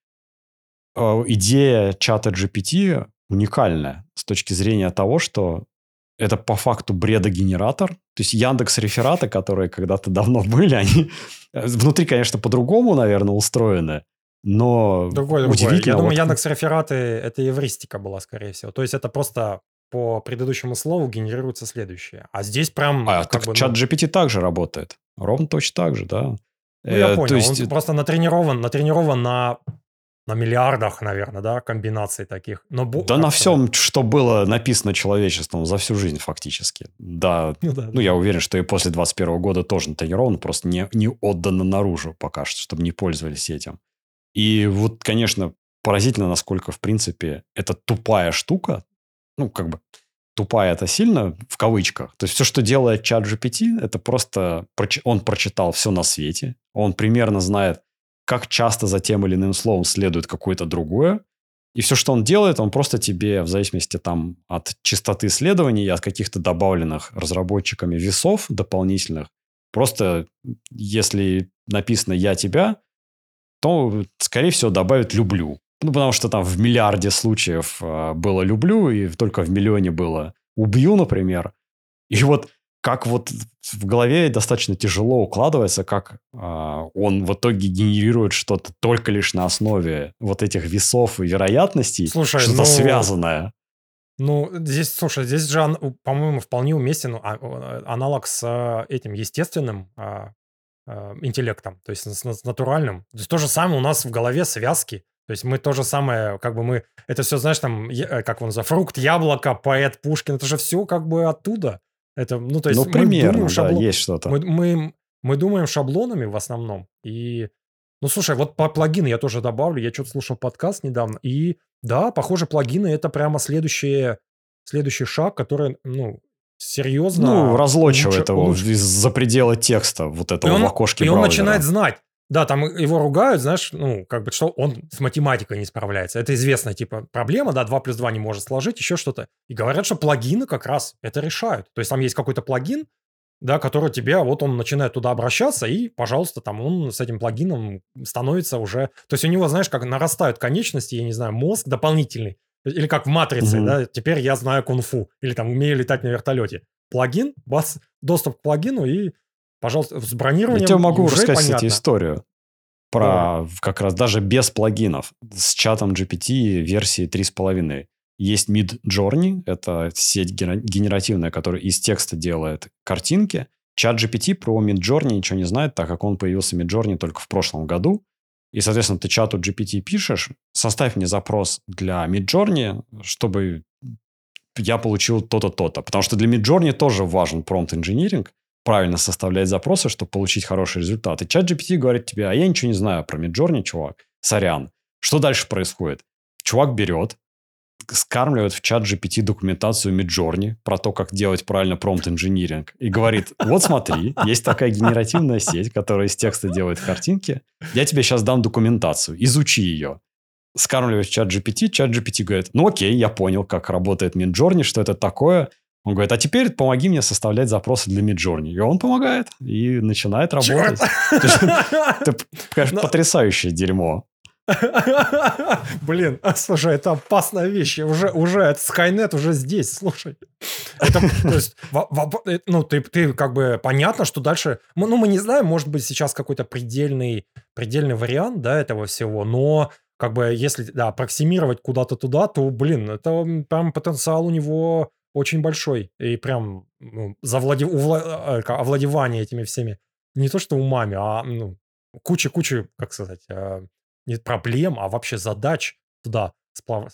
э, идея чата GPT уникальная с точки зрения того, что это по факту бредогенератор. То есть Яндекс рефераты, которые когда-то давно были, они внутри, конечно, по-другому, наверное, устроены, но Другой, другой. удивительно. Я думаю, вот- Яндекс рефераты это евристика была, скорее всего. То есть это просто по предыдущему слову генерируется следующее. А здесь прям... А, так бы, ну, чат GPT также работает. Ровно точно так же, да. Ну, я Э, понял. То есть, Он просто натренирован, натренирован на, на миллиардах, наверное, да, комбинаций таких. Но да на всем, что было написано человечеством за всю жизнь фактически. Да, Ну, да, ну я уверен, что и после 21 года тоже натренирован, просто не, не отдано наружу пока что, чтобы не пользовались этим. И вот, конечно, поразительно, насколько, в принципе, это тупая штука, ну, как бы, тупая это сильно в кавычках. То есть все, что делает чат GPT, это просто он прочитал все на свете, он примерно знает, как часто за тем или иным словом следует какое-то другое, и все, что он делает, он просто тебе, в зависимости там от частоты следований и от каких-то добавленных разработчиками весов дополнительных, просто если написано «я тебя», то, скорее всего, добавит «люблю». Ну, потому что там в миллиарде случаев э, было «люблю», и только в миллионе было «убью», например. И вот как вот в голове достаточно тяжело укладывается, как а, он в итоге генерирует что-то только лишь на основе вот этих весов и вероятностей, Слушай, что-то ну, связанное. Ну, здесь, слушай, здесь же, по-моему, вполне уместен а- аналог с а, этим естественным а, а, интеллектом, то есть с, с натуральным. То есть то же самое у нас в голове связки. То есть мы то же самое, как бы мы, это все, знаешь, там, э, как он за фрукт, яблоко, поэт Пушкин, это же все как бы оттуда. Это, ну, то есть ну, мы примерно, думаем да, шабло- есть что-то. мы, мы, мы думаем шаблонами в основном. И, ну, слушай, вот по плагины я тоже добавлю. Я что-то слушал подкаст недавно. И да, похоже, плагины это прямо следующее, следующий шаг, который, ну, серьезно... Ну, разлочивает улучши- его улучш- из-за пределы текста вот этого и он, в окошке и он браузера. начинает знать. Да, там его ругают, знаешь, ну, как бы, что он с математикой не справляется. Это известная, типа, проблема, да, 2 плюс 2 не может сложить, еще что-то. И говорят, что плагины как раз это решают. То есть там есть какой-то плагин, да, который тебе, вот он начинает туда обращаться, и, пожалуйста, там он с этим плагином становится уже... То есть у него, знаешь, как нарастают конечности, я не знаю, мозг дополнительный. Или как в «Матрице», Мгм. да, теперь я знаю кунг-фу. Или там умею летать на вертолете. Плагин, бас, доступ к плагину и, пожалуйста, с бронированием Я тебе могу уже рассказать, понятно. историю про как раз даже без плагинов с чатом GPT версии 3.5. Есть Mid Journey, это сеть генеративная, которая из текста делает картинки. Чат GPT про Mid Journey ничего не знает, так как он появился Mid Journey только в прошлом году. И, соответственно, ты чату GPT пишешь, составь мне запрос для Mid Journey, чтобы я получил то-то, то-то. Потому что для Mid Journey тоже важен промпт инжиниринг, правильно составлять запросы, чтобы получить хороший результат. И чат GPT говорит тебе, а я ничего не знаю про Midjourney, чувак, сорян. Что дальше происходит? Чувак берет, скармливает в чат GPT документацию Midjourney про то, как делать правильно промпт-инжиниринг. И говорит, вот смотри, есть такая генеративная сеть, которая из текста делает картинки. Я тебе сейчас дам документацию, изучи ее. Скармливаешь чат GPT, чат GPT говорит, ну окей, я понял, как работает Midjourney, что это такое. Он говорит, а теперь помоги мне составлять запросы для Midjourney. И он помогает и начинает работать. Это, конечно, потрясающее дерьмо. Блин, а, слушай, это опасная вещь. Уже, уже, это Skynet уже здесь, слушай. Это, то есть, э, ну, ты, ты как бы, понятно, что дальше... Ну, мы не знаем, может быть, сейчас какой-то предельный, предельный вариант, да, этого всего, но как бы, если, да, аппроксимировать куда-то туда, то, блин, это прям потенциал у него очень большой. И прям ну, завладев... увла... Э, овладевание этими всеми не то что умами, а ну, куча-куча, как сказать, а, не проблем, а вообще задач туда сплав,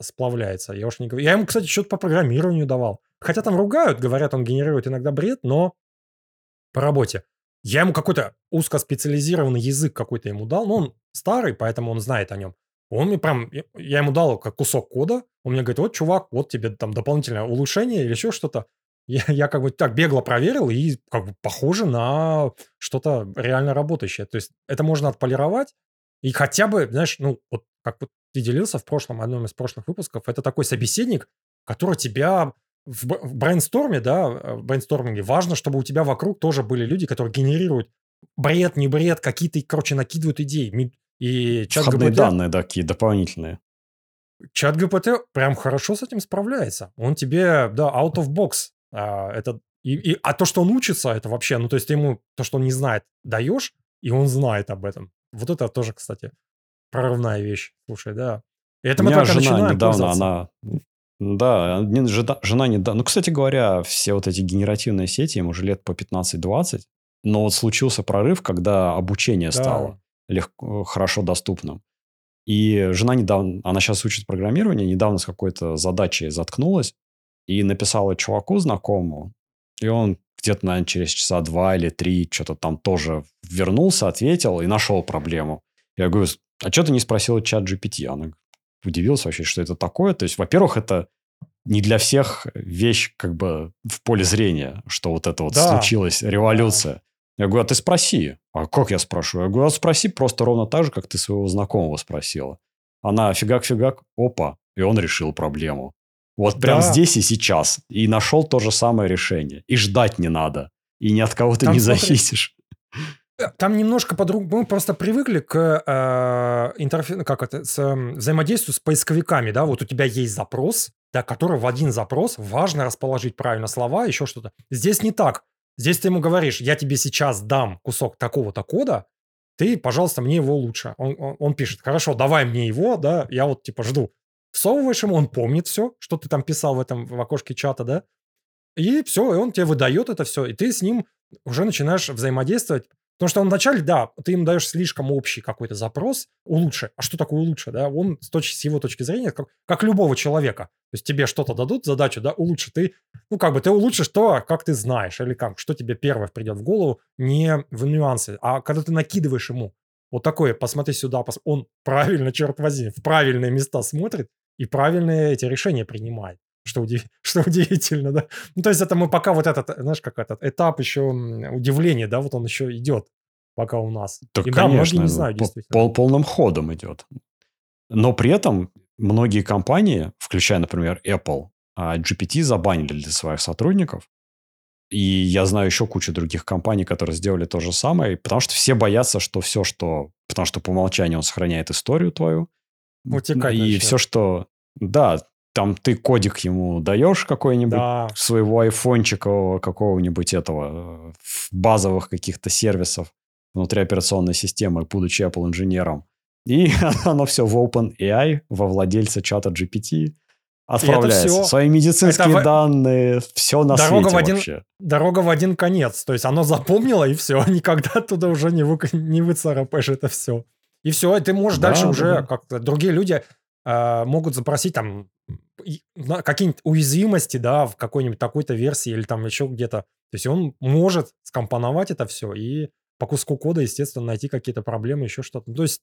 сплавляется. Я уж не говорю. Я ему, кстати, что-то по программированию давал. Хотя там ругают, говорят, он генерирует иногда бред, но по работе. Я ему какой-то узкоспециализированный язык какой-то ему дал, но он старый, поэтому он знает о нем. Он мне прям, я ему дал как кусок кода, он мне говорит, вот, чувак, вот тебе там дополнительное улучшение или еще что-то. Я, я как бы так бегло проверил, и как бы похоже на что-то реально работающее. То есть это можно отполировать, и хотя бы, знаешь, ну, вот как вот ты делился в прошлом, одном из прошлых выпусков, это такой собеседник, который тебя в, в брейнсторме, да, э, в брейнсторминге важно, чтобы у тебя вокруг тоже были люди, которые генерируют бред, не бред, какие-то, короче, накидывают идеи. И чат Входные ГПТ, данные такие дополнительные. Чат ГПТ прям хорошо с этим справляется. Он тебе, да, out of box. А, это, и, и, а то, что он учится, это вообще, ну, то есть ты ему то, что он не знает, даешь, и он знает об этом. Вот это тоже, кстати, прорывная вещь. Слушай, да. И это У мы меня только жена недавно, она... Да, жена, жена недавно... Ну, кстати говоря, все вот эти генеративные сети, им уже лет по 15-20, но вот случился прорыв, когда обучение да. стало легко, хорошо доступным. И жена недавно, она сейчас учит программирование, недавно с какой-то задачей заткнулась и написала чуваку знакомому, и он где-то, наверное, через часа два или три что-то там тоже вернулся, ответил и нашел проблему. Я говорю, а что ты не спросила ChatGPT? Она удивилась вообще, что это такое. То есть, во-первых, это не для всех вещь как бы в поле зрения, что вот это вот да. случилась революция. Я говорю, а ты спроси. А как я спрошу? Я говорю, а спроси просто ровно так же, как ты своего знакомого спросила. Она фигак-фигак, опа, и он решил проблему. Вот прям да. здесь и сейчас. И нашел то же самое решение. И ждать не надо. И ни от кого ты не смотри, зависишь. Э, там немножко по-другому. Мы просто привыкли к э, интерфе... как это, с, э, взаимодействию с поисковиками. Да? Вот у тебя есть запрос, да, который в один запрос важно расположить правильно слова, еще что-то. Здесь не так. Здесь ты ему говоришь, я тебе сейчас дам кусок такого-то кода, ты, пожалуйста, мне его лучше. Он, он, он пишет, хорошо, давай мне его, да, я вот типа жду всовываешь ему, он помнит все, что ты там писал в этом в окошке чата, да, и все, и он тебе выдает это все, и ты с ним уже начинаешь взаимодействовать. Потому что он вначале, да, ты ему даешь слишком общий какой-то запрос, улучши. А что такое улучши, да? Он с, точки, с его точки зрения, как, как любого человека. То есть тебе что-то дадут, задачу, да, улучши. Ты, ну, как бы ты улучшишь то, как ты знаешь, или как, что тебе первое придет в голову, не в нюансы. А когда ты накидываешь ему вот такое, посмотри сюда, пос... он правильно, черт возьми, в правильные места смотрит и правильные эти решения принимает. Что, удив... что удивительно, да? Ну, то есть это мы пока вот этот, знаешь, как этот этап еще удивления, да, вот он еще идет пока у нас. Так, и, конечно, да, многие не знают, действительно. Пол, полным ходом идет. Но при этом многие компании, включая, например, Apple, а, GPT забанили для своих сотрудников, и я знаю еще кучу других компаний, которые сделали то же самое, потому что все боятся, что все, что... Потому что по умолчанию он сохраняет историю твою. Утекать И начнет. все, что... Да, там ты кодик ему даешь какой-нибудь, да. своего айфончика какого-нибудь этого, базовых каких-то сервисов внутри операционной системы, будучи Apple инженером. И оно все в OpenAI, во владельца чата GPT отправляется. Все, Свои медицинские это данные, все на дорога свете в один, вообще. Дорога в один конец. То есть оно запомнило, и все. Никогда оттуда уже не, вы, не выцарапаешь это все. И все, и ты можешь да, дальше да, уже, да. как другие люди э, могут запросить там какие-нибудь уязвимости, да, в какой-нибудь такой-то версии или там еще где-то. То есть он может скомпоновать это все и по куску кода, естественно, найти какие-то проблемы, еще что-то. То есть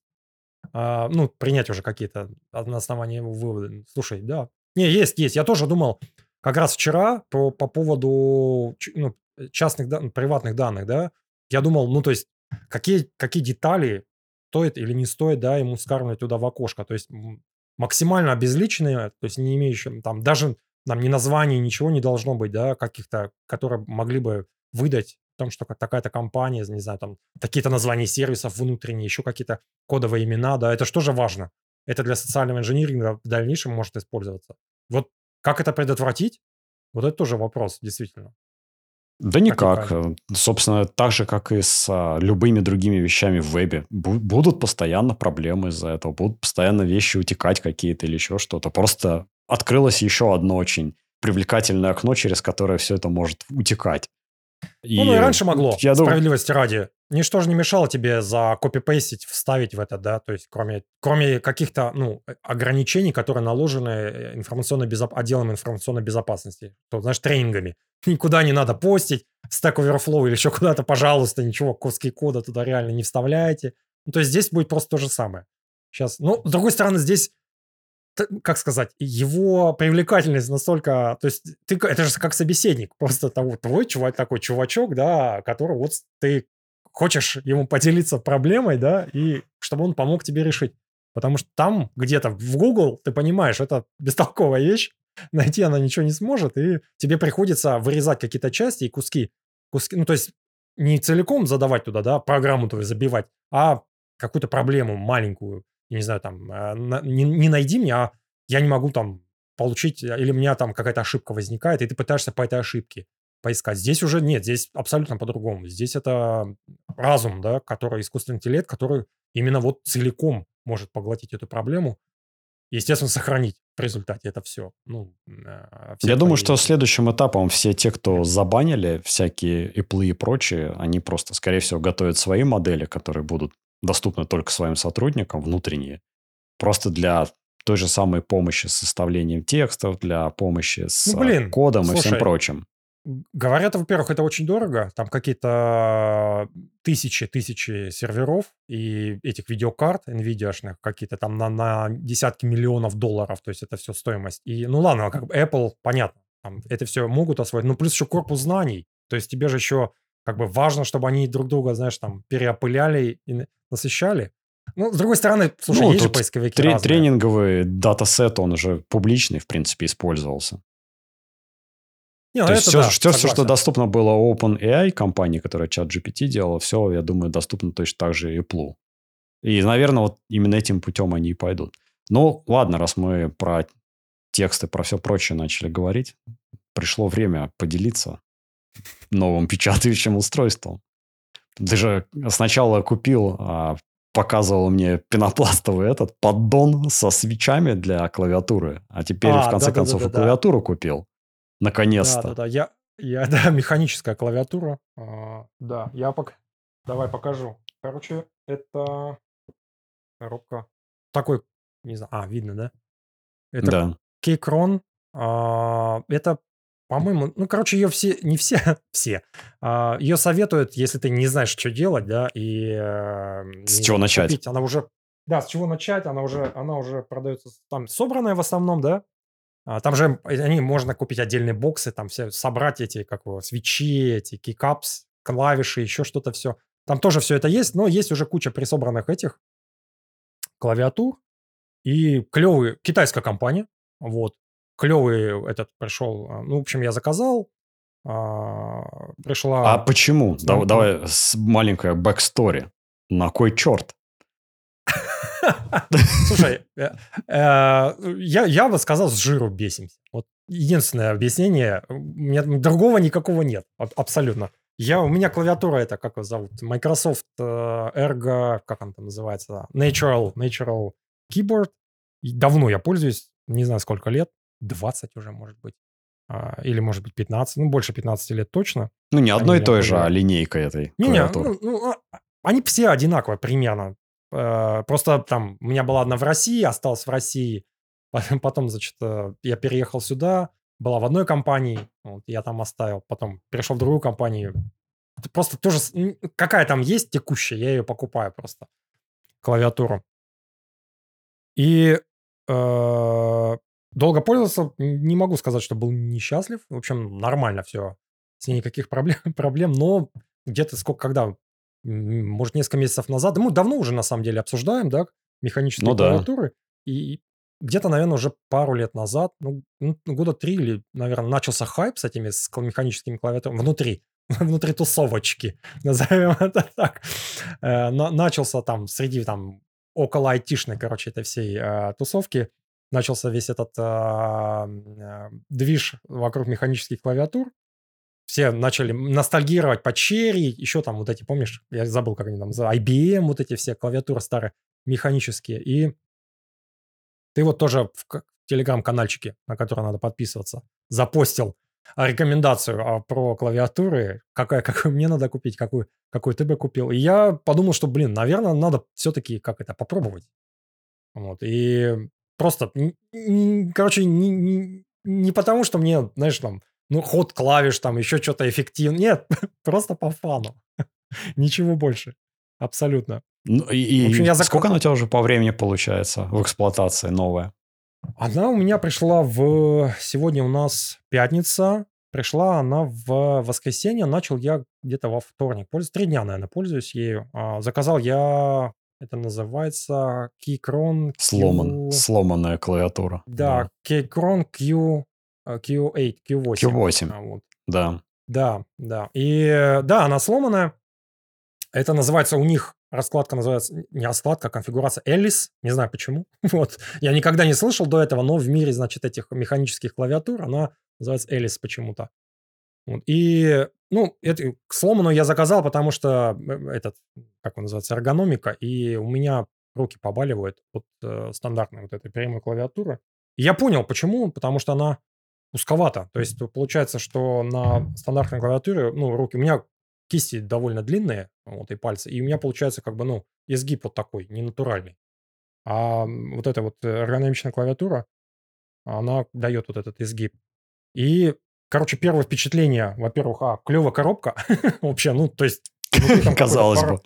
а, ну, принять уже какие-то на основании его выводы. Слушай, да. Не, есть, есть. Я тоже думал, как раз вчера по, по поводу ну, частных, да, приватных данных, да, я думал, ну, то есть, какие, какие детали стоит или не стоит, да, ему скармливать туда в окошко. То есть, максимально обезличенные, то есть, не имеющие, там, даже нам ни названий, ничего не должно быть, да, каких-то, которые могли бы выдать о том, что такая-то компания, не знаю, там, какие-то названия сервисов внутренние, еще какие-то кодовые имена, да, это же важно? Это для социального инжиниринга в дальнейшем может использоваться. Вот как это предотвратить? Вот это тоже вопрос, действительно. Да никак. Э, собственно, так же, как и с а, любыми другими вещами в вебе. Бу- будут постоянно проблемы из-за этого. Будут постоянно вещи утекать какие-то или еще что-то. Просто открылось еще одно очень привлекательное окно, через которое все это может утекать. И ну, ну и раньше могло, я справедливости думаю... ради. Ничто же не мешало тебе за копипейстить, вставить в это, да, то есть кроме, кроме каких-то, ну, ограничений, которые наложены э, информационной безоп... отделом информационной безопасности, то, знаешь, тренингами. Никуда не надо постить, Stack Overflow или еще куда-то, пожалуйста, ничего, куски кода туда реально не вставляете. Ну, то есть здесь будет просто то же самое. Сейчас, ну, с другой стороны, здесь как сказать, его привлекательность настолько, то есть ты, это же как собеседник, просто того, твой чувак, такой чувачок, да, который вот ты хочешь ему поделиться проблемой, да, и чтобы он помог тебе решить. Потому что там где-то в Google, ты понимаешь, это бестолковая вещь, найти она ничего не сможет, и тебе приходится вырезать какие-то части и куски, куски, ну, то есть не целиком задавать туда, да, программу твою забивать, а какую-то проблему маленькую, я не знаю, там, а, не, не найди мне, а я не могу там получить, а, или у меня там какая-то ошибка возникает, и ты пытаешься по этой ошибке поискать. Здесь уже нет, здесь абсолютно по-другому. Здесь это разум, да, который, искусственный интеллект, который именно вот целиком может поглотить эту проблему, естественно, сохранить в результате это все. Ну, а, все Я думаю, что следующим этапом все те, кто забанили всякие Apple и прочие, они просто, скорее всего, готовят свои модели, которые будут доступны только своим сотрудникам, внутренние, просто для той же самой помощи с составлением текстов, для помощи с ну, блин, кодом слушай, и всем прочим. Говорят, во-первых, это очень дорого. Там какие-то тысячи-тысячи серверов и этих видеокарт NVIDIA-шных, какие-то там на, на десятки миллионов долларов. То есть это все стоимость. И, ну ладно, как бы Apple, понятно, там это все могут освоить. Ну, плюс еще корпус знаний. То есть тебе же еще как бы важно, чтобы они друг друга, знаешь, там переопыляли и насыщали. Ну, с другой стороны, слушай, ну, есть же поисковики тре- Тренинговый датасет, он уже публичный, в принципе, использовался. Не, То есть все, да, все, все, что доступно было OpenAI компании, которая чат GPT делала, все, я думаю, доступно точно так же и Apple. И, наверное, вот именно этим путем они и пойдут. Ну, ладно, раз мы про тексты, про все прочее начали говорить, пришло время поделиться новым печатающим устройством. Ты же сначала купил, а, показывал мне пенопластовый этот поддон со свечами для клавиатуры, а теперь а, в конце да, концов да, да, и клавиатуру да. купил. Наконец-то. Да, да, да. Я, я, да, механическая клавиатура. А, да, я пока... Давай покажу. Короче, это коробка. Такой, не знаю, а, видно, да? Это да. Кейкрон. А, это по-моему, ну, короче, ее все, не все, все. А, ее советуют, если ты не знаешь, что делать, да, и... Э, с чего начать? Купить. Она уже... Да, с чего начать, она уже, она уже продается там собранная в основном, да. А, там же они можно купить отдельные боксы, там все собрать эти, как его, свечи, эти кикапс, клавиши, еще что-то все. Там тоже все это есть, но есть уже куча присобранных этих клавиатур. И клевые, китайская компания, вот клевый этот пришел. А, ну, в общем, я заказал. А, пришла... А почему? Давай, давай маленькая backstory. На кой черт? Слушай, э, э, я, бы сказал, с жиру бесимся. Вот единственное объяснение. У меня другого никакого нет. Абсолютно. Я, у меня клавиатура это, как его зовут? Microsoft э, Ergo, как он там называется? Natural, Natural Keyboard. давно я пользуюсь, не знаю сколько лет. 20 уже, может быть. А, или, может быть, 15. Ну, больше 15 лет точно. Ну, не одной и той же, а линейка этой не, не, ну, ну, а, они все одинаковые примерно. Э, просто там у меня была одна в России, осталась в России. Потом, значит, э, я переехал сюда, была в одной компании, вот, я там оставил. Потом перешел в другую компанию. Просто тоже, какая там есть текущая, я ее покупаю просто. Клавиатуру. И э, долго пользовался, не могу сказать, что был несчастлив. В общем, нормально все. С ней никаких проблем, проблем но где-то сколько, когда, может, несколько месяцев назад, мы давно уже на самом деле обсуждаем, да, механические Ну да. клавиатуры, и где-то, наверное, уже пару лет назад, ну, ну, года три или, наверное, начался хайп с этими с механическими клавиатурами внутри, внутри тусовочки, назовем это так. Э, на- начался там среди там около айтишной, короче, этой всей э, тусовки, начался весь этот а, а, движ вокруг механических клавиатур. Все начали ностальгировать по Cherry, еще там вот эти, помнишь, я забыл, как они там, за IBM, вот эти все клавиатуры старые, механические. И ты вот тоже в телеграм-канальчике, на который надо подписываться, запостил рекомендацию а, про клавиатуры, какая, какую мне надо купить, какую, какую ты бы купил. И я подумал, что, блин, наверное, надо все-таки как это попробовать. Вот. И просто, короче, не, не, не потому, что мне, знаешь, там, ну, ход клавиш, там, еще что-то эффективно. Нет, просто по фану. Ничего больше. Абсолютно. Ну, и, В общем, я зак- сколько она у тебя уже по времени получается в эксплуатации новая? Она у меня пришла в... Сегодня у нас пятница. Пришла она в воскресенье. Начал я где-то во вторник. Пользуюсь. Три дня, наверное, пользуюсь ею. А, Заказал я... Это называется Keychron Q... Сломан, сломанная клавиатура. Да, Keychron Q... э, Q8, Q8. Q8, А, вот. да. Да, да. И э, да, она сломанная. Это называется у них раскладка называется не раскладка, а конфигурация Элис. Не знаю почему. Вот. Я никогда не слышал до этого, но в мире, значит, этих механических клавиатур она называется Элис почему-то. Вот. И, ну, это, сломанную я заказал, потому что э, этот, как он называется, эргономика, и у меня руки побаливают от э, стандартной вот этой прямой клавиатуры. И я понял, почему, потому что она узковата. То есть получается, что на стандартной клавиатуре, ну, руки, у меня кисти довольно длинные, вот, и пальцы, и у меня получается как бы, ну, изгиб вот такой, не натуральный. А вот эта вот э, эргономичная клавиатура, она дает вот этот изгиб. И, короче, первое впечатление, во-первых, а, клевая коробка вообще, ну, то есть... Казалось бы.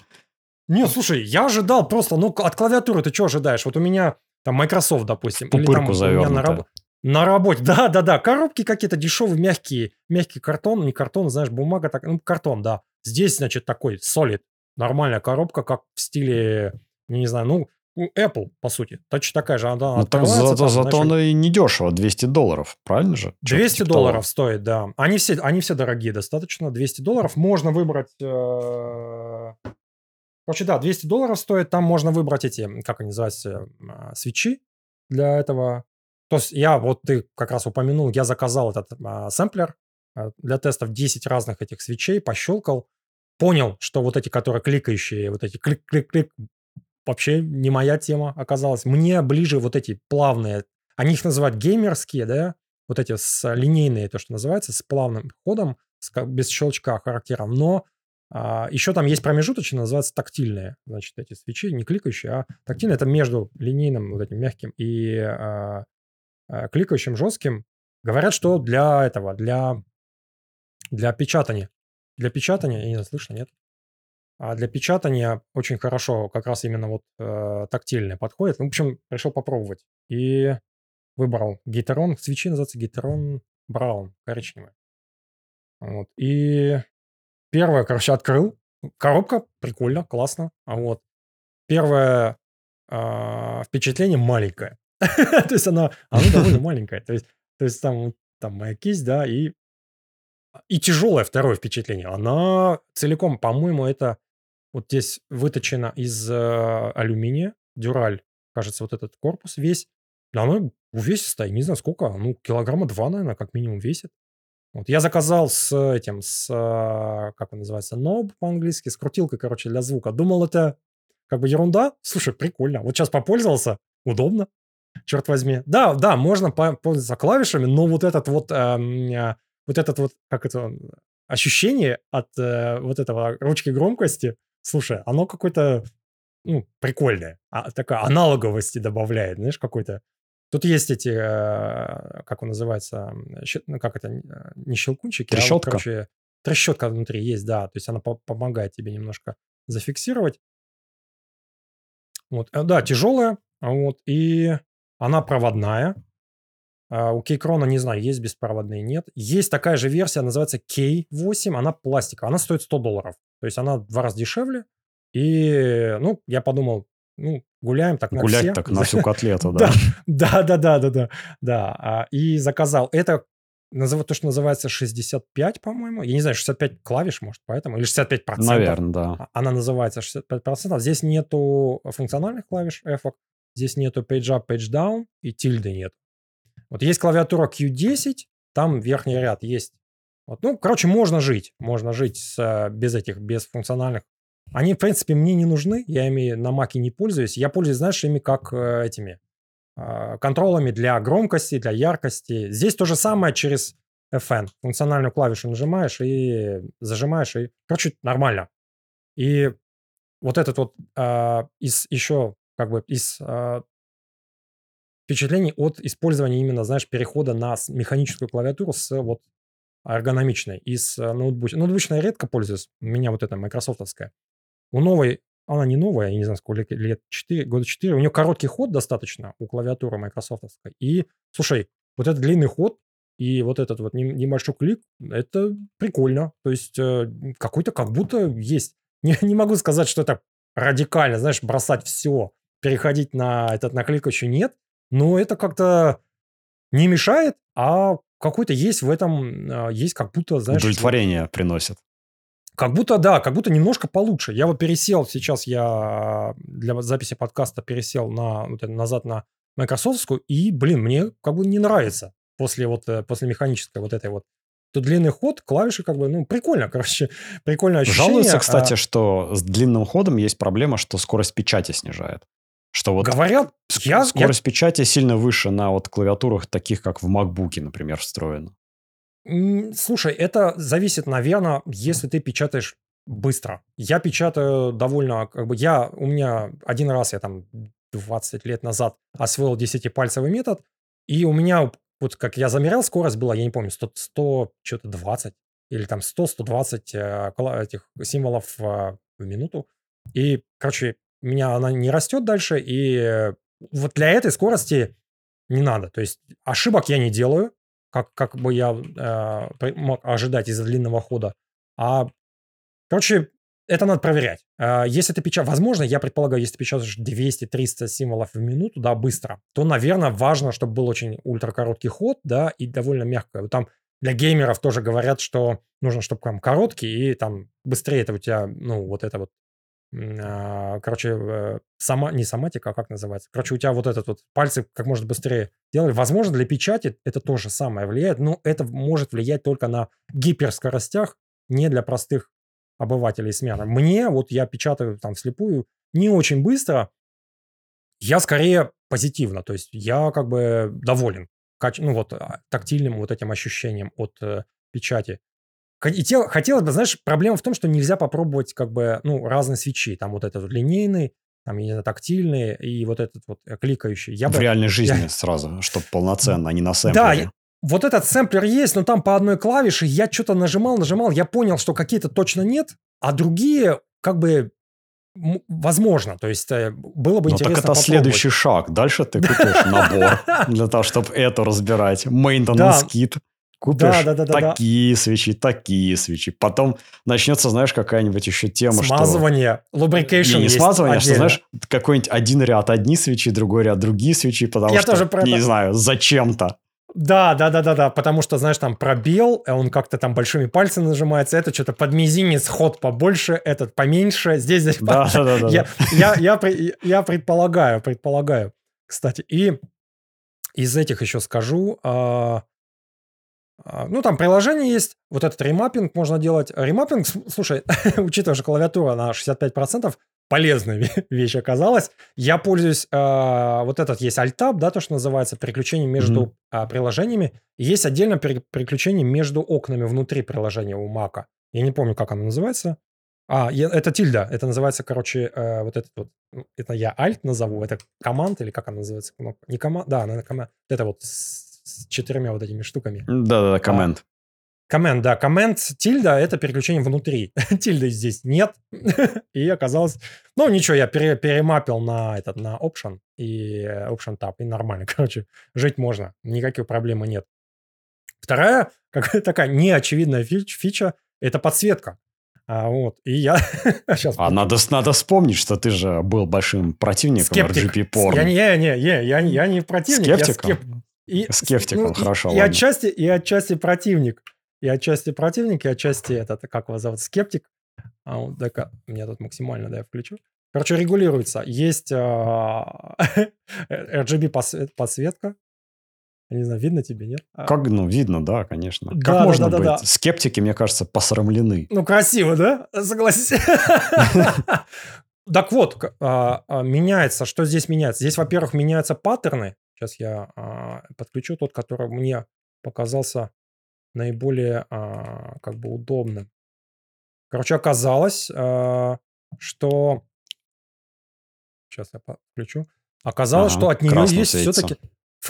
Не, слушай, я ожидал просто, ну, от клавиатуры ты что ожидаешь? Вот у меня там Microsoft, допустим. или там Пупырку на, завернутая. На работе, да, да, да, коробки какие-то дешевые, мягкие, мягкий картон, не картон, знаешь, бумага, так, ну, картон, да. Здесь, значит, такой solid, нормальная коробка, как в стиле, не знаю, ну, Apple, по сути. Точно такая же, она Ну, так зато, там, зато знаешь, она и не дешево, 200 долларов, правильно же? Чё-то 200 типа того. долларов стоит, да. Они все, они все дорогие достаточно. 200 долларов. Можно выбрать... э, Короче, да, 200 долларов стоит. Там можно выбрать эти, как они называются, а, свечи для этого. То есть я, вот ты как раз упомянул, я заказал этот а, сэмплер а, для тестов 10 разных этих свечей, пощелкал, понял, что вот эти, которые кликающие, вот эти клик-клик-клик, вообще не моя тема оказалась. Мне ближе вот эти плавные, они их называют геймерские, да, вот эти с линейные, то, что называется, с плавным ходом, с без щелчка характером. Но а, еще там есть промежуточные, называются тактильные, значит, эти свечи, не кликающие, а тактильные. Это между линейным, вот этим мягким и а, а, кликающим жестким. Говорят, что для этого, для, для печатания. Для печатания, я не знаю, слышно, нет? А для печатания очень хорошо как раз именно вот э, тактильное подходит. Ну, в общем, решил попробовать. И выбрал гейтерон. Свечи называются гейтерон браун, коричневая. Вот. И первое, короче, открыл. Коробка прикольно, классно. А вот первое а, впечатление маленькое. То есть она, она довольно маленькая. То есть, то есть там, там моя кисть, да, и, и тяжелое второе впечатление. Она целиком, по-моему, это вот здесь выточена из э, алюминия, дюраль, кажется, вот этот корпус весь. Да Она увесистая, не знаю сколько, ну, килограмма два, наверное, как минимум весит. Вот я заказал с этим, с, э, как он называется, ноб по-английски, с крутилкой, короче, для звука. Думал, это как бы ерунда. Слушай, прикольно. Вот сейчас попользовался, удобно, черт возьми. Да, да, можно по- пользоваться клавишами, но вот этот вот, э, вот этот вот, как это, ощущение от э, вот этого ручки громкости, слушай, оно какое-то, ну, прикольное. А, такая аналоговости добавляет, знаешь, какой-то. Тут есть эти, э, как он называется, щ- ну, как это, не щелкунчики, а вот, Трещотка? короче, трещотка внутри есть, да, то есть она по- помогает тебе немножко зафиксировать. Вот, э, да, тяжелая, Вот, и она проводная. А, у Кейкрона, не знаю, есть беспроводные, нет. Есть такая же версия, называется K8, она пластиковая, она стоит 100 долларов. То есть она в два раза дешевле. И, ну, я подумал, ну, гуляем так на Гулять все. так на всю котлету, да. Да, да, да, да, да, да. А, И заказал. Это назыв- то, что называется 65, по-моему. Я не знаю, 65 клавиш, может, поэтому. Или 65 процентов. Наверное, да. А- Она называется 65%. Здесь нету функциональных клавиш F, здесь нету page up, page down и тильды нет. Вот есть клавиатура Q10, там верхний ряд есть. Вот, ну, короче, можно жить. Можно жить с, э, без этих, без функциональных. Они, в принципе, мне не нужны. Я ими на маке не пользуюсь. Я пользуюсь, знаешь, ими как э, этими э, контролами для громкости, для яркости. Здесь то же самое через FN. Функциональную клавишу нажимаешь и зажимаешь, и, короче, нормально. И вот этот вот э, из еще как бы из э, впечатлений от использования именно, знаешь, перехода на с- механическую клавиатуру с вот эргономичной из э, ноутбука. Ноутбучной я редко пользуюсь, у меня вот эта майкрософтовская. У новой, она не новая, я не знаю, сколько лет, 4, года 4, у нее короткий ход достаточно у клавиатуры майкрософтовской. И, слушай, вот этот длинный ход и вот этот вот небольшой клик, это прикольно. То есть э, какой-то как будто есть. Не, не могу сказать, что это радикально, знаешь, бросать все, переходить на этот на кликающий нет, но это как-то не мешает, а какой-то есть в этом, а, есть как будто, знаешь, Удовлетворение приносит. как будто, да, как будто немножко получше. Я вот пересел, сейчас я для записи подкаста пересел на, вот назад на Microsoftскую, и, блин, мне как бы не нравится после вот, э, после механической вот этой вот. Тут длинный ход, клавиши как бы, ну, прикольно, короче, прикольное ощущение. Жалуются, а, кстати, что с длинным ходом есть проблема, что скорость печати снижает. Что вот Говорят, я, я скорость печати сильно выше на вот клавиатурах, таких как в MacBook, например, встроена. Слушай, это зависит, наверное, если ты печатаешь быстро. Я печатаю довольно, как бы, я, у меня один раз, я там 20 лет назад освоил 10-пальцевый метод, и у меня, вот как я замерял, скорость была, я не помню, 100, 100 что-то 20 или там 100-120 э, этих символов э, в минуту. И, короче, меня она не растет дальше, и вот для этой скорости не надо. То есть ошибок я не делаю, как, как бы я э, мог ожидать из-за длинного хода. А, короче, это надо проверять. Э, если ты печатаешь, возможно, я предполагаю, если ты печатаешь 200-300 символов в минуту, да, быстро, то, наверное, важно, чтобы был очень ультракороткий ход, да, и довольно мягко. Там для геймеров тоже говорят, что нужно, чтобы там короткий, и там быстрее это у тебя, ну, вот это вот короче, э, сама, не соматика, а как называется? Короче, у тебя вот этот вот пальцы как можно быстрее делали. Возможно, для печати это то же самое влияет, но это может влиять только на гиперскоростях, не для простых обывателей смены. Мне, вот я печатаю там вслепую, не очень быстро, я скорее позитивно, то есть я как бы доволен, ну вот а, тактильным вот этим ощущением от э, печати. Хотел, хотелось бы, знаешь, проблема в том, что нельзя попробовать как бы, ну, разные свечи. Там вот этот вот линейный, там, я не знаю, тактильный и вот этот вот э, кликающий. Я в бы, реальной жизни сразу, чтобы полноценно, а не на да, сэмплере. я- вот этот сэмплер есть, но там по одной клавише я что-то нажимал, нажимал, я понял, что какие-то точно нет, а другие как бы возможно. То есть э, было бы Ну, интересно так это следующий шаг. Дальше ты купишь набор для того, чтобы это разбирать. Maintenance Да. kit. Купишь Да, да, да, да, да. такие свечи, такие свечи. Потом начнется, знаешь, какая-нибудь еще тема, что... Смазывание, lubrication Не, не есть смазывание, а что, отдельно. знаешь, какой-нибудь один ряд одни свечи, другой ряд другие свечи, потому Я что, тоже про не это. знаю, зачем-то. Да, да, да, да, да, потому что, знаешь, там пробел, э, он как-то там большими пальцами нажимается, это что-то под мизинец ход побольше, этот поменьше, здесь, здесь Да, да, да, да. я, я, я, предполагаю, предполагаю, кстати. И из этих еще скажу, а, а, ну, там приложение есть, вот этот ремаппинг можно делать. Ремаппинг, слушай, учитывая, что клавиатура на 65%, полезная ве- вещь оказалась. Я пользуюсь, а, вот этот есть Alt-Tab, да, то, что называется, переключение между а, приложениями. Есть отдельно пере- переключение между окнами внутри приложения у Мака. Я не помню, как оно называется. А, я- это тильда. Это называется, короче, э, вот этот вот. ну, Это я Alt назову. Это команд или как она называется? Не команд, да, она команд. Это вот с, с четырьмя вот этими штуками. Да-да-да, коммент. Коммент, да. Коммент тильда — это переключение внутри. Тильды здесь нет. и оказалось... Ну, ничего, я пере, перемапил на этот, на option и option tab, и нормально. Короче, жить можно. Никаких проблем нет. Вторая, какая такая неочевидная фич, фича, это подсветка. А, вот, и я сейчас... А надо, надо вспомнить, что ты же был большим противником Скептик. RGP порно. Я не, я, не, я, я, я не противник, Скептиком? я скеп... И, Скептиком, ну, хорошо. И, и, отчасти, и отчасти противник и отчасти противник, и отчасти этот, как его зовут, скептик. А, вот, так, меня тут максимально, да, я включу. Короче, регулируется. Есть а, RGB подсветка. Я не знаю, видно тебе, нет? А как, ну, видно, да, конечно. Да, как да, можно да, быть? Да, да. Скептики, мне кажется, посрамлены. Ну, красиво, да? Согласись. Так вот, меняется, что здесь меняется? Здесь, во-первых, меняются паттерны. Сейчас я подключу тот, который мне показался наиболее а, как бы удобным. Короче, оказалось, а, что... Сейчас я включу. Оказалось, ага, что от нее есть все-таки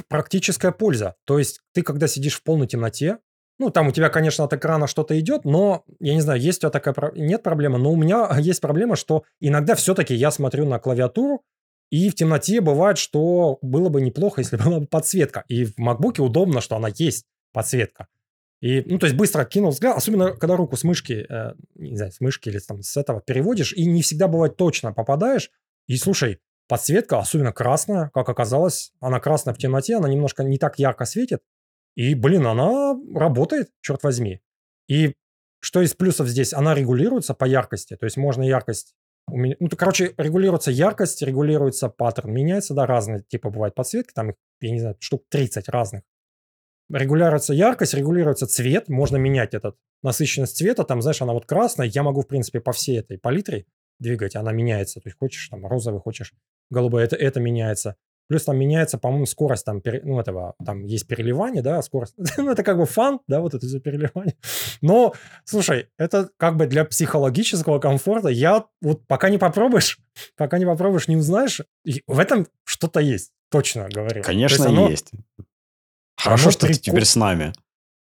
практическая польза. То есть ты, когда сидишь в полной темноте, ну, там у тебя, конечно, от экрана что-то идет, но, я не знаю, есть у тебя такая... Нет проблемы, но у меня есть проблема, что иногда все-таки я смотрю на клавиатуру, и в темноте бывает, что было бы неплохо, если была бы подсветка. И в MacBook удобно, что она есть, подсветка. И, ну, то есть быстро кинул взгляд, особенно когда руку с мышки, э, не знаю, с мышки или там с этого переводишь, и не всегда бывает точно попадаешь. И слушай, подсветка, особенно красная, как оказалось, она красная в темноте, она немножко не так ярко светит. И, блин, она работает, черт возьми. И что из плюсов здесь? Она регулируется по яркости, то есть можно яркость ну, то, короче, регулируется яркость, регулируется паттерн, меняется, да, разные типа бывают подсветки, там, я не знаю, штук 30 разных. Регулируется яркость, регулируется цвет, можно менять этот насыщенность цвета, там, знаешь, она вот красная, я могу, в принципе, по всей этой палитре двигать, она меняется, то есть хочешь там розовый, хочешь голубой, это, это меняется. Плюс там меняется, по-моему, скорость там, ну, этого, там есть переливание, да, скорость. ну, это как бы фан, да, вот это за переливание. Но, слушай, это как бы для психологического комфорта. Я вот пока не попробуешь, пока не попробуешь, не узнаешь. в этом что-то есть, точно говорю. Конечно, есть. Оно, есть. Хорошо, что прикол... ты теперь с нами.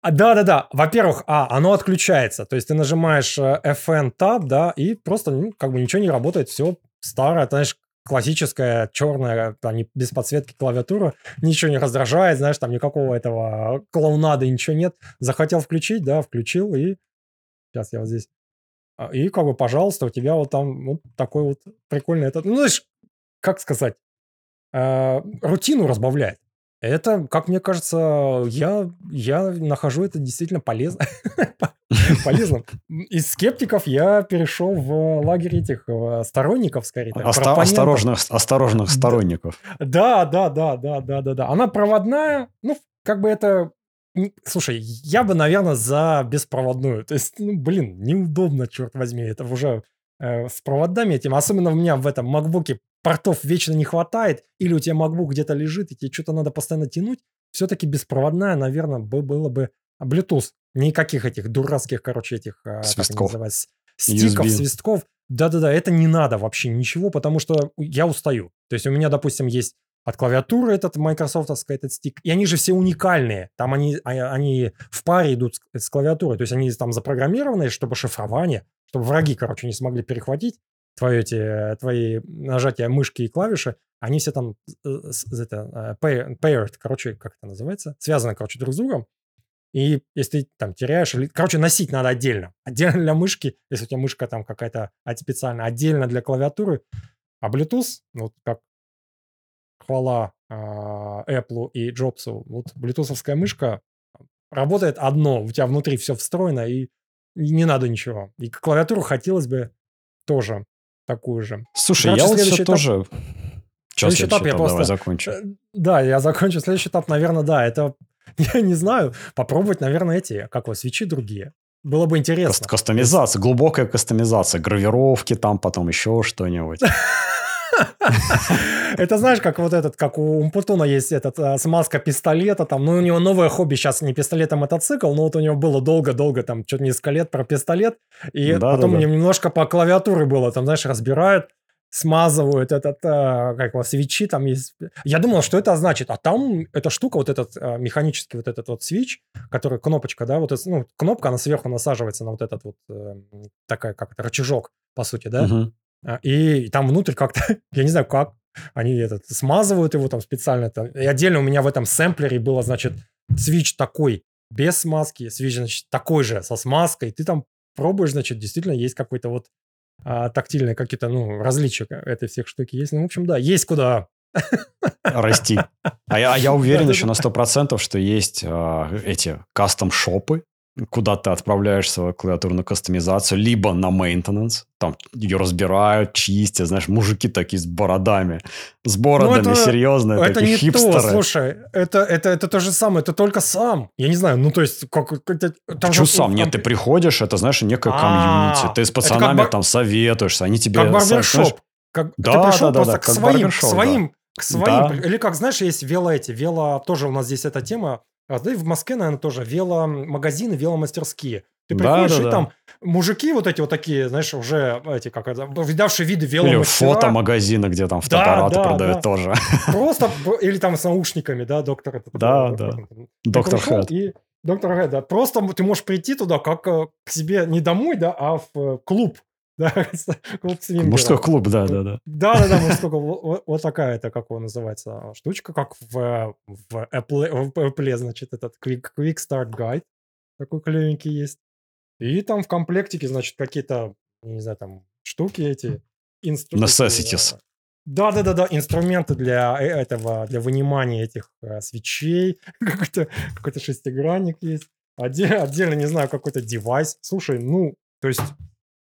А, да-да-да. Во-первых, а, оно отключается. То есть ты нажимаешь э, FN Tab, да, и просто, ну, как бы ничего не работает, все старое, ты знаешь, классическая черная, там, без подсветки клавиатура, ничего не раздражает, знаешь, там никакого этого клоунада, ничего нет. Захотел включить, да, включил, и сейчас я вот здесь. А, и как бы, пожалуйста, у тебя вот там вот такой вот прикольный этот, ну, знаешь, как сказать, э, рутину разбавляет. Это, как мне кажется, я, я нахожу это действительно полезно. полезным. Из скептиков я перешел в лагерь этих сторонников, скорее. осторожных, осторожных сторонников. Да, да, да, да, да, да, да. Она проводная, ну, как бы это... Слушай, я бы, наверное, за беспроводную. То есть, ну, блин, неудобно, черт возьми. Это уже э, с проводами этим. Особенно у меня в этом макбуке портов вечно не хватает, или у тебя MacBook где-то лежит, и тебе что-то надо постоянно тянуть, все-таки беспроводная, наверное, было бы Bluetooth. Никаких этих дурацких, короче, этих... А, свистков. Стиков, USB. свистков. Да-да-да, это не надо вообще ничего, потому что я устаю. То есть у меня, допустим, есть от клавиатуры этот майкрософтовский этот стик, и они же все уникальные. Там они, а, они в паре идут с, с клавиатурой, то есть они там запрограммированы, чтобы шифрование, чтобы враги, короче, не смогли перехватить твои, эти, твои нажатия мышки и клавиши, они все там э, это, э, paired, короче, как это называется, связаны, короче, друг с другом. И если ты там теряешь, короче, носить надо отдельно. Отдельно для мышки, если у тебя мышка там какая-то специальная, отдельно для клавиатуры. А Bluetooth, ну, вот как хвала э, Apple и Джобсу, вот Bluetoothовская мышка работает одно, у тебя внутри все встроено, и не надо ничего. И клавиатуру хотелось бы тоже такую же. Слушай, Короче, я вот все этап... тоже... Что следующий этап, я просто... Давай закончу. Э, да, я закончу. Следующий этап, наверное, да, это... Я не знаю, попробовать, наверное, эти, как вот, свечи другие. Было бы интересно. Кастомизация, глубокая кастомизация, гравировки там, потом еще что-нибудь. Это знаешь, как вот этот, как у Умпутуна есть этот а, смазка пистолета, там, ну, у него новое хобби сейчас не пистолет, а мотоцикл, но вот у него было долго-долго, там, что-то несколько лет про пистолет, и потом у него немножко по клавиатуре было, там, знаешь, разбирают, смазывают этот, э, как его, свечи там есть. Я думал, что это значит, а там эта штука, вот этот э, механический вот этот вот свич, который кнопочка, да, вот, ну, кнопка, она сверху насаживается на вот этот вот, э, такая, как это, рычажок, по сути, да, Мгм. А, и там внутрь как-то, я не знаю как, они этот, смазывают его там специально. Там. И отдельно у меня в этом сэмплере было, значит, свич такой, без смазки, свич, значит, такой же, со смазкой. Ты там пробуешь, значит, действительно есть какой-то вот а, тактильные какие-то, ну, различия этой всех штуки есть. Ну, в общем, да, есть куда Расти. А я, а я уверен еще на 100%, что есть а, эти кастом-шопы, куда ты отправляешь свою клавиатурную кастомизацию, либо на maintenance, там ее разбирают, чистят, знаешь, мужики такие с бородами, с бородами, Ну, это- серьезные, Это такие не хипстеры. то, слушай, это, это, это то же самое, это только сам. Я не знаю, ну, то есть, как... это- Че же- сам? Нет, там- ты приходишь, это, знаешь, некое А, комьюнити. Ты с пацанами там советуешься, они тебе... Как барбершоп. Как, Да, ты пришел да, да, просто да, к своим, к барбершоп, да. своим, к своим. Или как, знаешь, есть вело эти, вело, тоже у нас здесь эта тема, а да и в Москве, наверное, тоже веломагазины, веломастерские. Ты Да, приходишь, да, и да. там мужики вот эти вот такие, знаешь, уже эти, как это, видавшие виды Или веломастера. фотомагазины, где там фотоаппараты да, продают да. тоже. Просто, или там с наушниками, да, доктор. этот, Да, да. Доктор Хэт. И доктор Хэт, да. Просто ты можешь прийти туда как э, к себе не домой, да, а в э, клуб. Да, клуб свингеров. Мужской клуб, да, да, да. Да, да, да, мужской клуб. Вот, такая это, как его называется, штучка, как в, в Apple, в Apple, значит, этот Quick, Quick Start Guide. Такой клевенький есть. И там в комплектике, значит, какие-то, не знаю, там штуки эти. инстру- Necessities. Да, да, да, да, инструменты для э- этого, для вынимания этих э, свечей. Какой-то какой шестигранник есть. Отдельно, отдельно, не знаю, какой-то девайс. Слушай, ну, то есть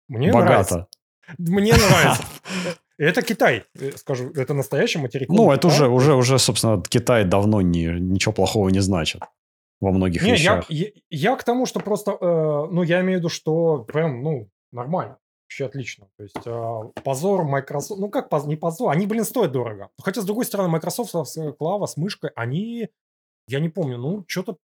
мне нравится. Богато. Мне нравится. Это Китай, э, скажу, это настоящий материковый Ну, это Китай. уже, уже, уже, собственно, Китай давно не, ничего плохого не значит во многих Не, я, вещах. я, я к тому, что просто, э, ну, я имею в виду, что прям, ну, нормально, вообще отлично. То есть э, позор Microsoft, ну, как поз- не позор, они, блин, стоят дорого. Хотя, с другой стороны, Microsoft с клава с мышкой, они, я не помню, ну, что-то,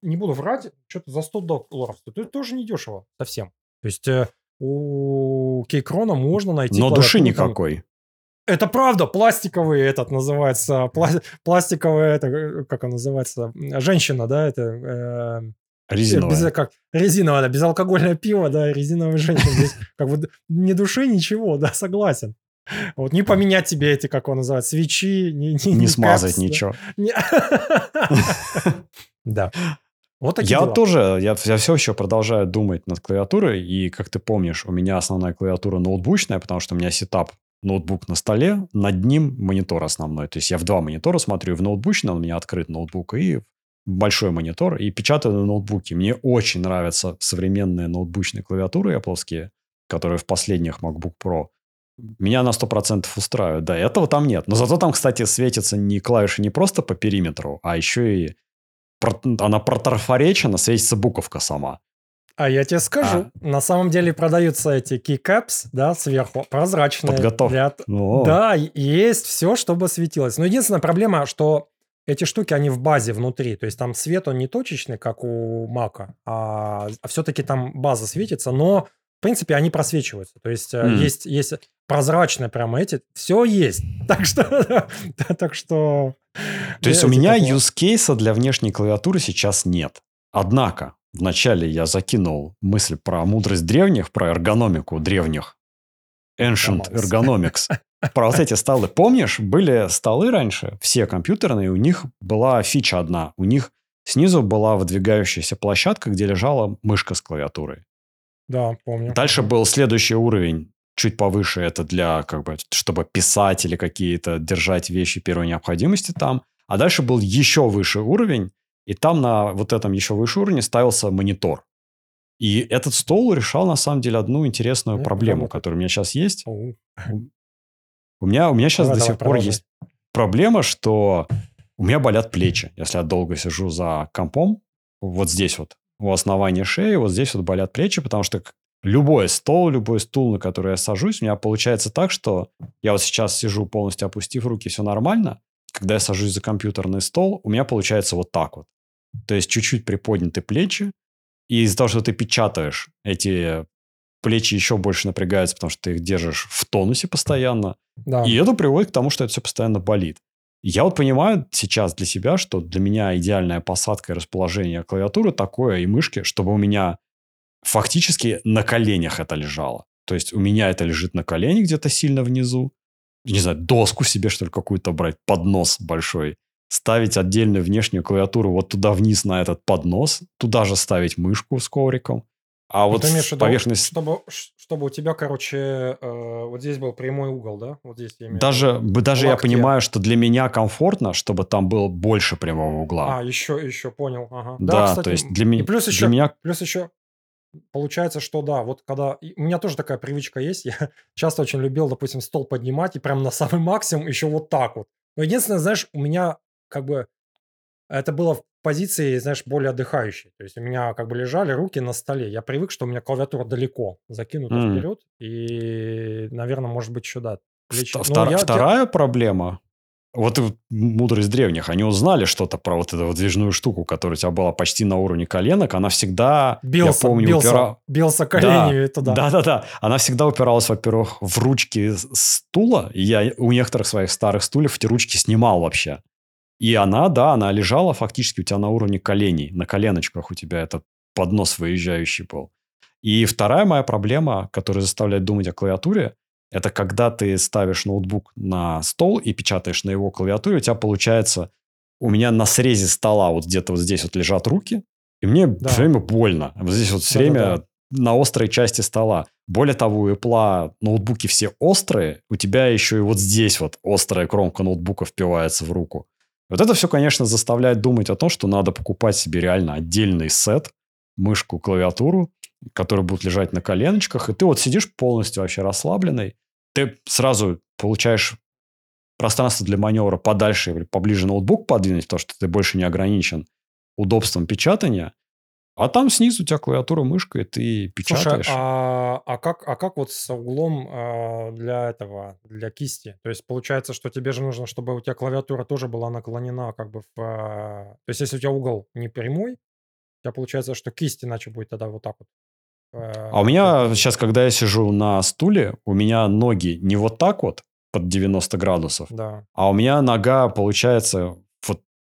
не буду врать, что-то за 100 долларов стоит. Это тоже не дешево совсем. То есть э, у Кейкрона можно найти... Но души никакой. Это правда, пластиковый этот называется, пла- пластиковая, это, э, как он называется, женщина, да, это... э, Резиновая. без, как, резиновое, да, безалкогольное пиво, да, резиновая женщина. Здесь как бы ни души, ничего, да, согласен. Вот не поменять тебе эти, как он называет, свечи, не, не, Не ни смазать капс, ничего. Не- Да. Вот такие Я дела. тоже, я, я все еще продолжаю думать над клавиатурой, и, как ты помнишь, у меня основная клавиатура ноутбучная, потому что у меня сетап ноутбук на столе, над ним монитор основной. То есть я в два монитора смотрю, в ноутбучном у меня открыт ноутбук, и большой монитор, и печатаю на ноутбуке. Мне очень нравятся современные ноутбучные клавиатуры Apple, которые в последних MacBook Pro. Меня на 100% устраивают. Да, этого там нет. Но зато там, кстати, светятся не клавиши не просто по периметру, а еще и про- она протрафоречена, светится буковка сама. А я тебе скажу, на самом деле продаются эти keycaps, да, сверху, прозрачные. Подготовка. для- Да, есть все, чтобы светилось. Но единственная проблема, что эти штуки, они в базе внутри. То есть там свет, он не точечный, как у Мака, а, все-таки там база светится, но принципе они просвечиваются. То есть э, Мгм. есть, есть прозрачные прямо эти, все есть. Так что, так что... То есть у эти меня такого- use кейса для внешней клавиатуры сейчас нет. Однако, вначале я закинул мысль про мудрость древних, про эргономику древних. Ancient ergonomics. Про вот эти столы. Помнишь, были столы раньше, все компьютерные, у них была фича одна. У них снизу была выдвигающаяся площадка, где лежала мышка с клавиатурой. Да, помню. Дальше был следующий уровень, чуть повыше, это для, как бы, чтобы писать или какие-то держать вещи первой необходимости там. А дальше был еще выше уровень, и там на вот этом еще выше уровне ставился монитор. И этот стол решал, на самом деле, одну интересную Ну, проблему, которая у меня сейчас есть. У меня, у меня сейчас Давай, до давай, сих пор продолжай. есть проблема, что у меня болят плечи, если я долго сижу за компом. Вот здесь вот, у основания шеи, вот здесь вот болят плечи, потому что любой стол, любой стул, на который я сажусь, у меня получается так, что я вот сейчас сижу полностью опустив руки, все нормально. Когда я сажусь за компьютерный стол, у меня получается вот так вот. То есть чуть-чуть приподняты плечи, и из-за того, что ты печатаешь эти плечи еще больше напрягаются, потому что ты их держишь в тонусе постоянно. Да. И это приводит к тому, что это все постоянно болит. Я вот понимаю сейчас для себя, что для меня идеальная посадка и расположение клавиатуры такое и мышки, чтобы у меня фактически на коленях это лежало. То есть у меня это лежит на колене где-то сильно внизу. Не знаю, доску себе, что ли, какую-то брать, поднос большой. Ставить отдельную внешнюю клавиатуру вот туда вниз на этот поднос. Туда же ставить мышку с ковриком. А Ну, вот имеешь поверхность... чтобы, чтобы у тебя, короче, э, вот здесь был прямой угол, да? Вот здесь я имею Даже, даже я понимаю, что для меня комфортно, чтобы там было больше прямого угла. А, еще, еще, понял. Ага. да, кстати, то есть для, и меня плюс для еще, меня... плюс еще получается, что да, вот когда... У меня тоже такая привычка есть. Я часто очень любил, допустим, стол поднимать и прям на самый максимум еще вот так вот. Но единственное, знаешь, у меня как бы это было в позиции, знаешь, более отдыхающей. То есть у меня как бы лежали руки на столе. Я привык, что у меня клавиатура далеко закинута М. вперед. И, наверное, может быть, еще да. плечи. Втора- я- Вторая проблема, вот мудрость древних, они узнали что-то про вот эту вот движную штуку, которая у тебя была почти на уровне коленок, она всегда, Бился, я помню, бился, упира- бился коленями туда. Да-да-да. Она всегда упиралась, во-первых, в ручки стула. Я у некоторых своих старых стульев эти ручки снимал вообще. И она, да, она лежала фактически у тебя на уровне коленей. На коленочках у тебя этот поднос выезжающий был. И вторая моя проблема, которая заставляет думать о клавиатуре, это когда ты ставишь ноутбук на стол и печатаешь на его клавиатуре, у тебя получается... У меня на срезе стола вот где-то вот здесь вот лежат руки, и мне Да. все время больно. Вот здесь вот все Да-да-да. время на острой части стола. Более того, у Apple ноутбуки все острые, у тебя еще и вот здесь вот острая кромка ноутбука впивается в руку. Вот это все, конечно, заставляет думать о том, что надо покупать себе реально отдельный сет, мышку, клавиатуру, которые будут лежать на коленочках, и ты вот сидишь полностью вообще расслабленный, ты сразу получаешь пространство для маневра подальше или поближе ноутбук подвинуть, потому что ты больше не ограничен удобством печатания, а там снизу у тебя клавиатура, мышка, и ты печатаешь. Слушай, а, а как, а как вот с углом а, для этого, для кисти? То есть получается, что тебе же нужно, чтобы у тебя клавиатура тоже была наклонена как бы в... а, То есть если у тебя угол не прямой, у тебя получается, что кисть иначе будет тогда вот так вот. А у меня сейчас, когда я сижу на стуле, у меня ноги не вот так вот под 90 градусов, Да. а у меня нога получается, вот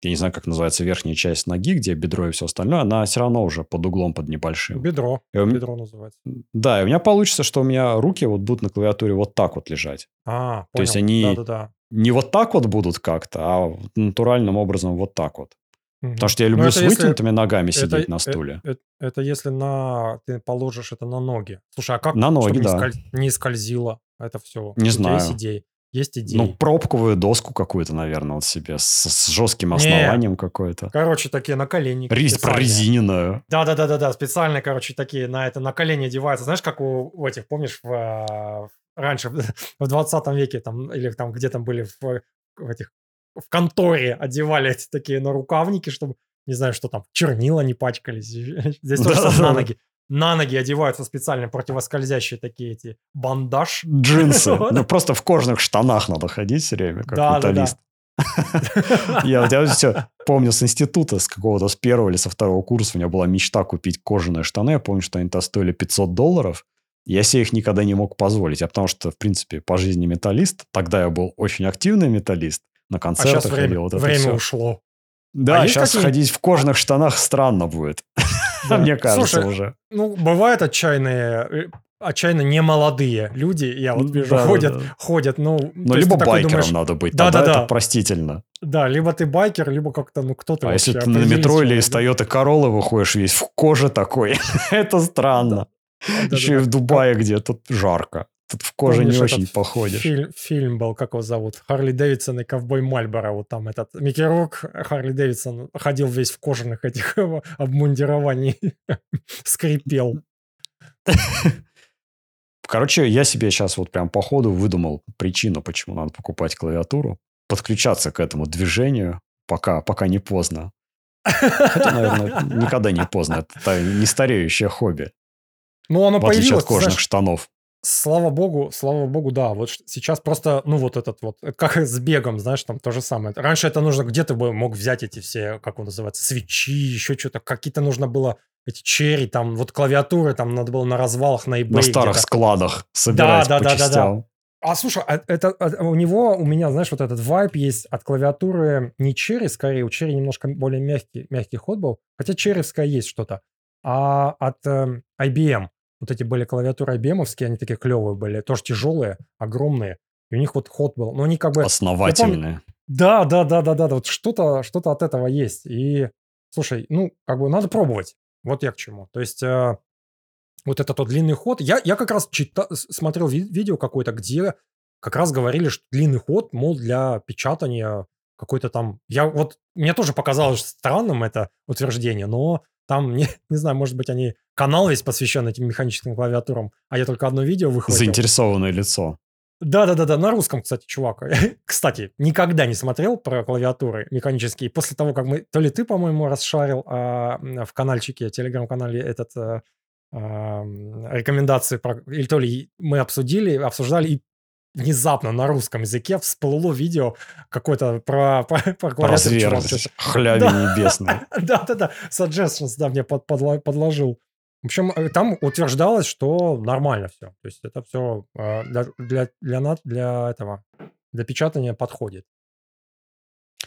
я не знаю, как называется верхняя часть ноги, где бедро и все остальное, она все равно уже под углом, под небольшим. Бедро. И у Бедро называется. Да, и у меня получится, что у меня руки вот будут на клавиатуре вот так вот лежать. А, То есть понял. они- Да-да-да. Не вот так вот будут как-то, а натуральным образом вот так вот. Мгм. Потому что я Ну, люблю это с если- вытянутыми ногами сидеть это- на э- стуле. э- Это если на ты положишь это на ноги. Слушай, а как На ноги, чтобы не, да. сколь- не скользило это все? Не тебя знаю. Идеи? Есть идеи? Ну, пробковую доску какую-то, наверное, вот себе с, с жестким основанием какое-то. Короче, такие наколенники. Рис специальные. прорезиненную. Да, да, да, да, да. Специально, короче, такие на это на колени одеваются. Знаешь, как у, у этих, помнишь, в, а, раньше в 20 веке там или там где там были в, в этих в конторе одевали эти такие нарукавники, чтобы не знаю, что там чернила не пачкались. Здесь тоже Да-да-да. самое, на ноги. На ноги одеваются специально противоскользящие такие эти бандаж. Джинсы. Ну, просто в кожаных штанах надо ходить все время, как металлист. Я, все помню с института, с какого-то, с первого или со второго курса у меня была мечта купить кожаные штаны. Я помню, что они то стоили 500 долларов. Я себе их никогда не мог позволить. А потому что, в принципе, по жизни металлист. Тогда я был очень активный металлист. На А концертах сейчас время, ходил. Вот время всё. ушло. Да, А сейчас ходить в кожаных штанах странно будет. Мне кажется уже. Ну, бывают отчаянные, э, отчаянно немолодые люди, я вот вижу, Да, ходят, да. ходят, ну... Ну, либо байкером думаешь, надо быть. Да, Тогда да, это да. простительно. Да, либо ты байкер, либо как-то, ну, кто ты А если ты на метро или из. Toyota Corolla выходишь весь в коже такой, это странно. Еще и в Дубае, где тут жарко. Тут в коже Помнишь не очень походишь. Фильм, фильм был, как его зовут? Харли Дэвидсон и Ковбой Мальборо. Вот там этот Микки Рок, Харли Дэвидсон ходил весь в кожаных этих обмундирований, скрипел. Короче, я себе сейчас вот прям по ходу выдумал причину, почему надо покупать клавиатуру. Подключаться к этому движению, пока, пока не поздно. Хотя, наверное, никогда не поздно. Это не стареющее хобби. Ну, оно В отличие появилось, от кожных знаешь, штанов. Слава богу, слава богу, да. Вот сейчас просто, ну, вот этот вот, э, как с бегом, знаешь, там то же самое. Раньше это нужно, где ты бы мог взять эти все, как он называется, свечи, еще что-то, какие-то нужно было эти черри, там, вот клавиатуры, там надо было на развалах, на eBay. На старых складах собирать да, по да, частям. да, да. А слушай, а это, а, у него, у меня, знаешь, вот этот вайп есть от клавиатуры не черри, скорее, у черри немножко более мягкий, мягкий ход был, хотя черривская есть что-то, а от э, IBM. Вот эти были клавиатуры IBM, они такие клевые были, тоже тяжелые, огромные. И у них вот ход был. Но они как бы... Основательные. Да, да, да, да, да, да. Вот что-то что от этого есть. И, слушай, ну, как бы надо пробовать. Вот я к чему. То есть э, вот этот вот длинный ход. Я, я как раз чита, смотрел ви- видео какое-то, где как раз говорили, что длинный ход, мол, для печатания какой-то там... Я вот... Мне тоже показалось странным это утверждение, но там, не, не знаю, может быть, они канал весь посвящен этим механическим клавиатурам, а я только одно видео выхватил. Заинтересованное лицо. Да-да-да, на русском, кстати, чувак. кстати, никогда не смотрел про клавиатуры механические. После того, как мы... То ли ты, по-моему, расшарил а, в каналчике, телеграм-канале этот а, а, рекомендации, про, или то ли мы обсудили, обсуждали, и внезапно на русском языке всплыло видео какое-то про, про, про клавиатуру. Хляви да. небесный. Да-да-да, suggestions, да, мне под, под, подложил. В общем, э, там утверждалось, что нормально все. То есть это все э, для, для, для, для этого, для печатания подходит.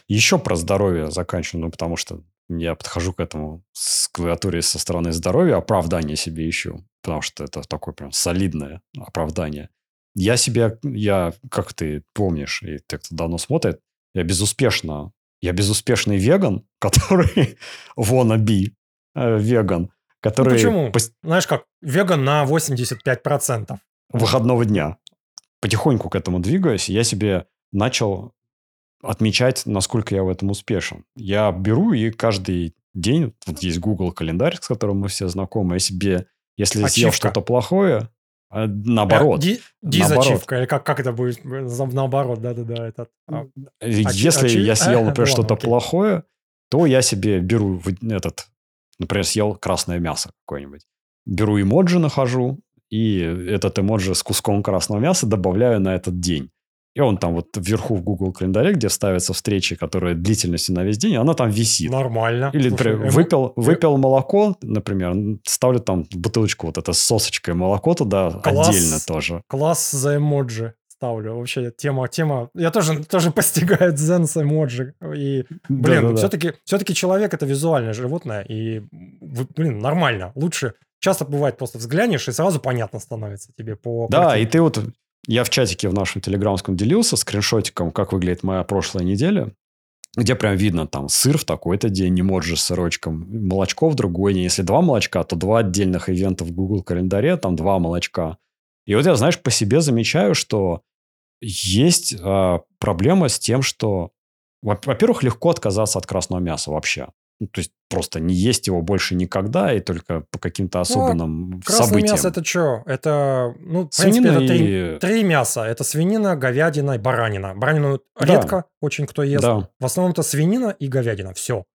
Еще про здоровье заканчиваю, ну, потому что я подхожу к этому с клавиатурой со стороны здоровья, оправдание себе ищу, потому что это такое прям солидное оправдание. Я себе, я, как ты помнишь, и ты кто давно смотрит, я безуспешно, я безуспешный веган, который wannabe э, веган, который... Ну, почему? Пос... Знаешь как, веган на 85%. Выходного дня. Потихоньку к этому двигаюсь, я себе начал отмечать, насколько я в этом успешен. Я беру и каждый день, вот есть Google календарь, с которым мы все знакомы, я себе, если Ачивка. съел что-то плохое, наоборот. Ди, дизачивка, или как, как это будет? Наоборот, да-да-да. Этот, а, Если очи... я съел, например, что-то плохое, то я себе беру этот, например, съел красное мясо какое-нибудь. Беру эмоджи, нахожу, и этот эмоджи с куском красного мяса добавляю на этот день. И он там вот вверху в Google календаре, где ставятся встречи, которые длительностью на весь день, она там висит. Нормально. Или, например, Слушай, выпил, выпил молоко, например, ставлю там бутылочку вот это с сосочкой молоко туда класс, отдельно тоже. Класс за эмоджи ставлю. Вообще тема, тема... Я тоже, тоже постигаю дзен с эмоджи. И, блин, да, да, все-таки, да. все-таки человек это визуальное животное. И, блин, нормально. Лучше часто бывает просто взглянешь, и сразу понятно становится тебе по... Да, картине. и ты вот я в чатике в нашем телеграмском делился скриншотиком, как выглядит моя прошлая неделя, где прям видно там сыр в такой-то день, не можешь с сырочком, молочко в другой день. Если два молочка, то два отдельных ивента в Google календаре, там два молочка. И вот я, знаешь, по себе замечаю, что есть э, проблема с тем, что, во-первых, легко отказаться от красного мяса вообще. Ну, то есть просто не есть его больше никогда и только по каким-то ну, особенным ну, красное событиям. мясо это что? Это, ну, в свинина принципе, это три, и... три мяса. Это свинина, говядина и баранина. Баранину да. редко очень кто ест. Да. В основном это свинина и говядина. Все.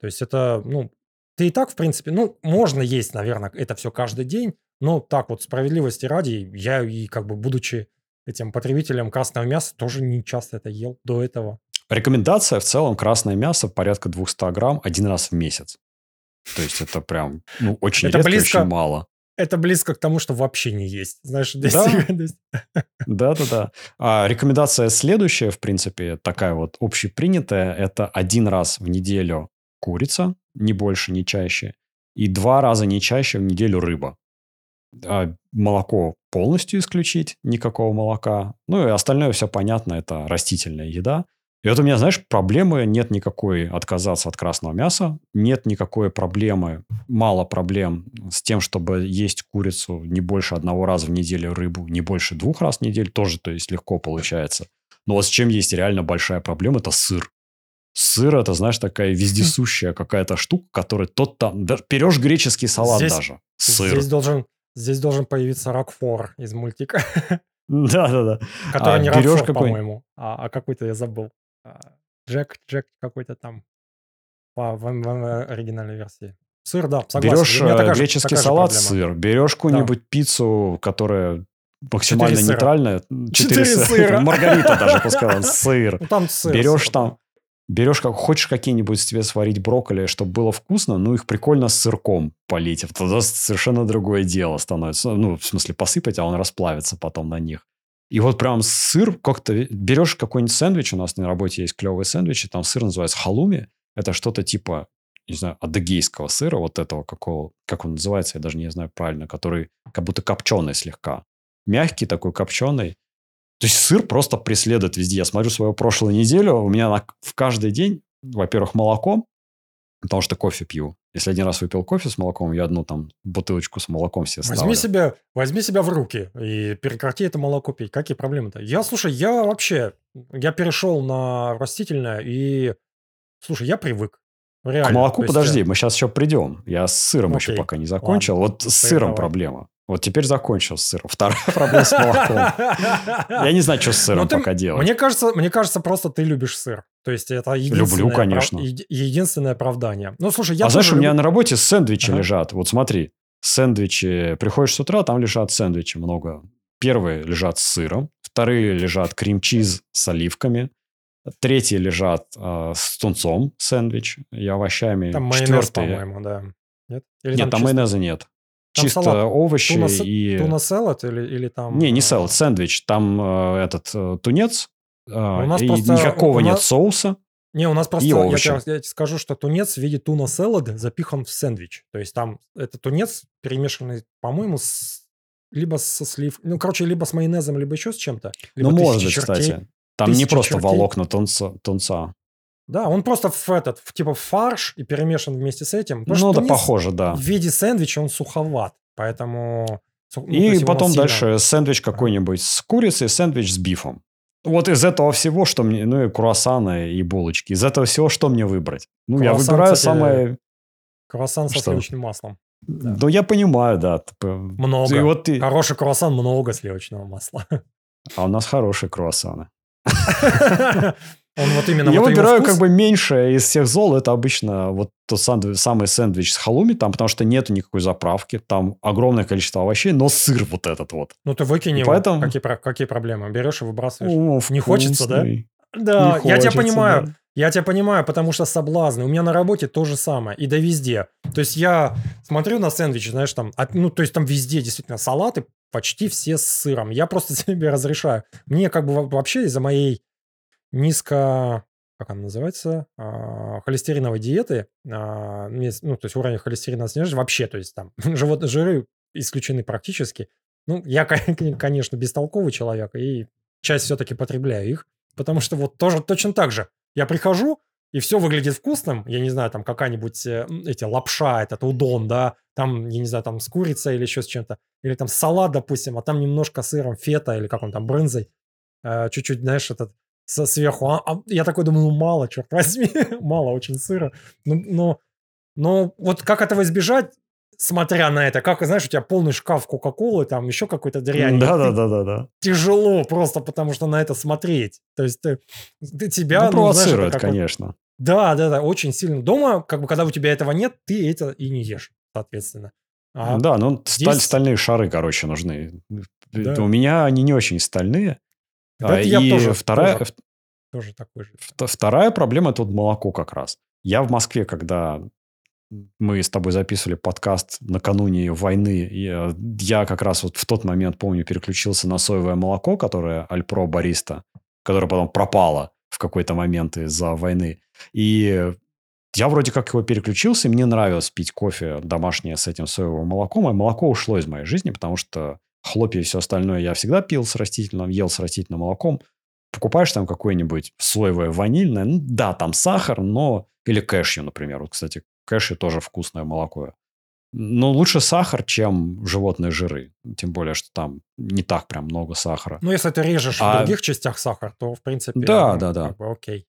То есть это, ну, ты и так, в принципе, ну, можно есть, наверное, это все каждый день, но так вот, справедливости ради, я и как бы будучи этим потребителем красного мяса тоже не часто это ел до этого. Рекомендация в целом красное мясо порядка 200 грамм один раз в месяц. То есть это прям ну, очень это редко, близко, очень мало. Это близко к тому, что вообще не есть. Знаешь, здесь... Да, да, да. да. А рекомендация следующая, в принципе, такая вот общепринятая. Это один раз в неделю курица, не больше, не чаще. И два раза не чаще в неделю рыба. А молоко полностью исключить, никакого молока. Ну и остальное все понятно, это растительная еда. И вот у меня, знаешь, проблемы нет никакой отказаться от красного мяса, нет никакой проблемы, мало проблем с тем, чтобы есть курицу не больше одного раза в неделю, рыбу не больше двух раз в неделю, тоже, то есть, легко получается. Но вот с чем есть реально большая проблема, это сыр. Сыр это, знаешь, такая вездесущая какая-то штука, которая тот там... Да, берешь греческий салат здесь, даже. Сыр. Здесь должен, здесь должен появиться Рокфор из мультика. Да-да-да. Который а, не Рокфор, по-моему, а, а какой-то я забыл. А, Джек, Джек какой-то там по, в, в оригинальной версии. Сыр, да, согласен. Берешь такая греческий такая салат, сыр. Берешь какую-нибудь да. пиццу, которая максимально Четыре сыра. нейтральное. Четыре сыра. сыра. Маргарита даже пускай, сыр. Ну, там сыр, Берешь там, берешь, как хочешь какие-нибудь себе сварить брокколи, чтобы было вкусно, ну, их прикольно с сырком полить. Тогда совершенно другое дело становится. Ну, в смысле, посыпать, а он расплавится потом на них. И вот прям сыр как-то... Берешь какой-нибудь сэндвич, у нас на работе есть клевые сэндвичи, там сыр называется халуми. Это что-то типа, не знаю, адыгейского сыра, вот этого какого... Как он называется, я даже не знаю правильно, который как будто копченый слегка. Мягкий такой, копченый. То есть сыр просто преследует везде. Я смотрю свою прошлую неделю, у меня на, в каждый день, во-первых, молоко, потому что кофе пью. Если один раз выпил кофе с молоком, я одну там бутылочку с молоком себе ставлю. Возьми себя, возьми себя в руки и прекрати это молоко пить. Какие проблемы-то? Я, слушай, я вообще, я перешел на растительное и, слушай, я привык. Реально. К молоку есть, подожди, мы сейчас еще придем. Я с сыром еще Окей. пока не закончил. вот с Сыр сыром давай. проблема. Вот теперь закончил с сыром. Вторая проблема с молоком. Я не знаю, что с сыром Ну, ты- пока делать. Мне кажется, мне кажется, просто ты любишь сыр. То есть это единственное, прав- конечно. еди- единственное оправдание. Ну, слушай, я а знаешь, у меня люблю- на работе сэндвичи Ага. лежат. Вот смотри, сэндвичи. Приходишь с утра, там лежат сэндвичи много. Первые лежат с сыром, вторые лежат крем-чиз с оливками, третьи лежат э, с тунцом сэндвич и овощами. Там майонез, Четвертые- по-моему, да. Нет? Или Нет, там чисто майонеза нет. Там Чисто салат. овощи туна, и... туна салат или, или там... Не, не э, салат, сэндвич. Там э, этот э, тунец, э, У нас и просто- никакого у нет нас- соуса. Не, у нас просто, я тебе, я тебе скажу, что тунец в виде туна салат запихан в сэндвич. То есть там это тунец, перемешанный, по-моему, с, либо со слив... Ну, короче, либо с майонезом, либо еще с чем-то. Ну, может быть, чертей. кстати. Там не просто чертей. волокна тунца. тунца. Да, он просто в этот, в, типа в фарш и перемешан вместе с этим. Потому Ну, что да, тунец похоже, да. В виде сэндвича он суховат, поэтому... ну, И потом сильно- дальше сэндвич какой-нибудь с курицей, сэндвич с бифом. Вот из этого всего, что мне... Ну, и круассаны, и булочки. Из этого всего, что мне выбрать? Ну, я Круассан, выбираю кстати, самое... Круассан со Что? сливочным маслом. Да. Ну, я понимаю, да. Много. И вот ты... Хороший круассан, много сливочного масла. А у нас хорошие круассаны. Он вот именно... я вот выбираю как бы меньше из всех зол. Это обычно вот тот сам- самый сэндвич с халуми там, потому что нету никакой заправки. Там огромное количество овощей, но сыр вот этот вот. Ну, ты выкинь И его. поэтому- Какие, какие проблемы? Берешь и выбрасываешь. О, Не хочется, да? Да, Не я тебя понимаю. да. Я тебя понимаю, потому что соблазны. У меня на работе то же самое. И да везде. То есть я смотрю на сэндвичи, знаешь, там, от- ну, то есть там везде действительно салаты почти все с сыром. Я просто себе разрешаю. Мне как бы во- вообще из-за моей низко... Как она называется? А, холестериновой диеты. а, ну, то есть уровень холестерина снижается вообще. То есть там животные жиры исключены практически. Ну, я, кон- конечно, бестолковый человек и часть все-таки потребляю их. Потому что вот тоже точно так же. Я прихожу, и все выглядит вкусным. Я не знаю, там какая-нибудь э, эти лапша, этот удон, да, там, я не знаю, там с курицей или еще с чем-то. Или там салат, допустим, а там немножко сыром фета или как он там, брынзой. Э, чуть-чуть, знаешь, этот со- сверху. А- а я такой думаю, ну мало, черт возьми, мало очень сыра. Ну, но, но вот как этого избежать, смотря на это, как, знаешь, у тебя полный шкаф Кока-Колы, там еще какой-то дрянь. Да, да, да, да, да. тяжело просто потому что на это смотреть. То есть ты, ты тебя... Ну, ну, провоцирует, вот- конечно. Да, да, да, очень сильно. Дома, как бы, когда у тебя этого нет, ты это и не ешь, соответственно. А, Да, ну сталь, здесь- стальные шары, короче, нужны. Да. У меня они не очень стальные. Да, А, это я и тоже- вторая, тоже. Тоже такой же. Вт- Вторая проблема – это вот молоко как раз. Я в Москве, когда мы с тобой записывали подкаст накануне войны, я, я как раз вот в тот момент, помню, переключился на соевое молоко, которое Альпро Бариста, которое потом пропало в какой-то момент из-за войны. И я вроде как его переключился, и мне нравилось пить кофе домашнее с этим соевым молоком, и молоко ушло из моей жизни, потому что хлопья и все остальное я всегда пил с растительным, ел с растительным молоком. Покупаешь там какое-нибудь соевое ванильное, ну да, там сахар, но... Или кэшью, например. Вот, кстати, кэшью тоже вкусное молоко. Но лучше сахар, чем животные жиры. Тем более, что там не так прям много сахара. Ну, если ты режешь А- в других частях сахар, то, в принципе, Да, ну, да, да. как бы окей.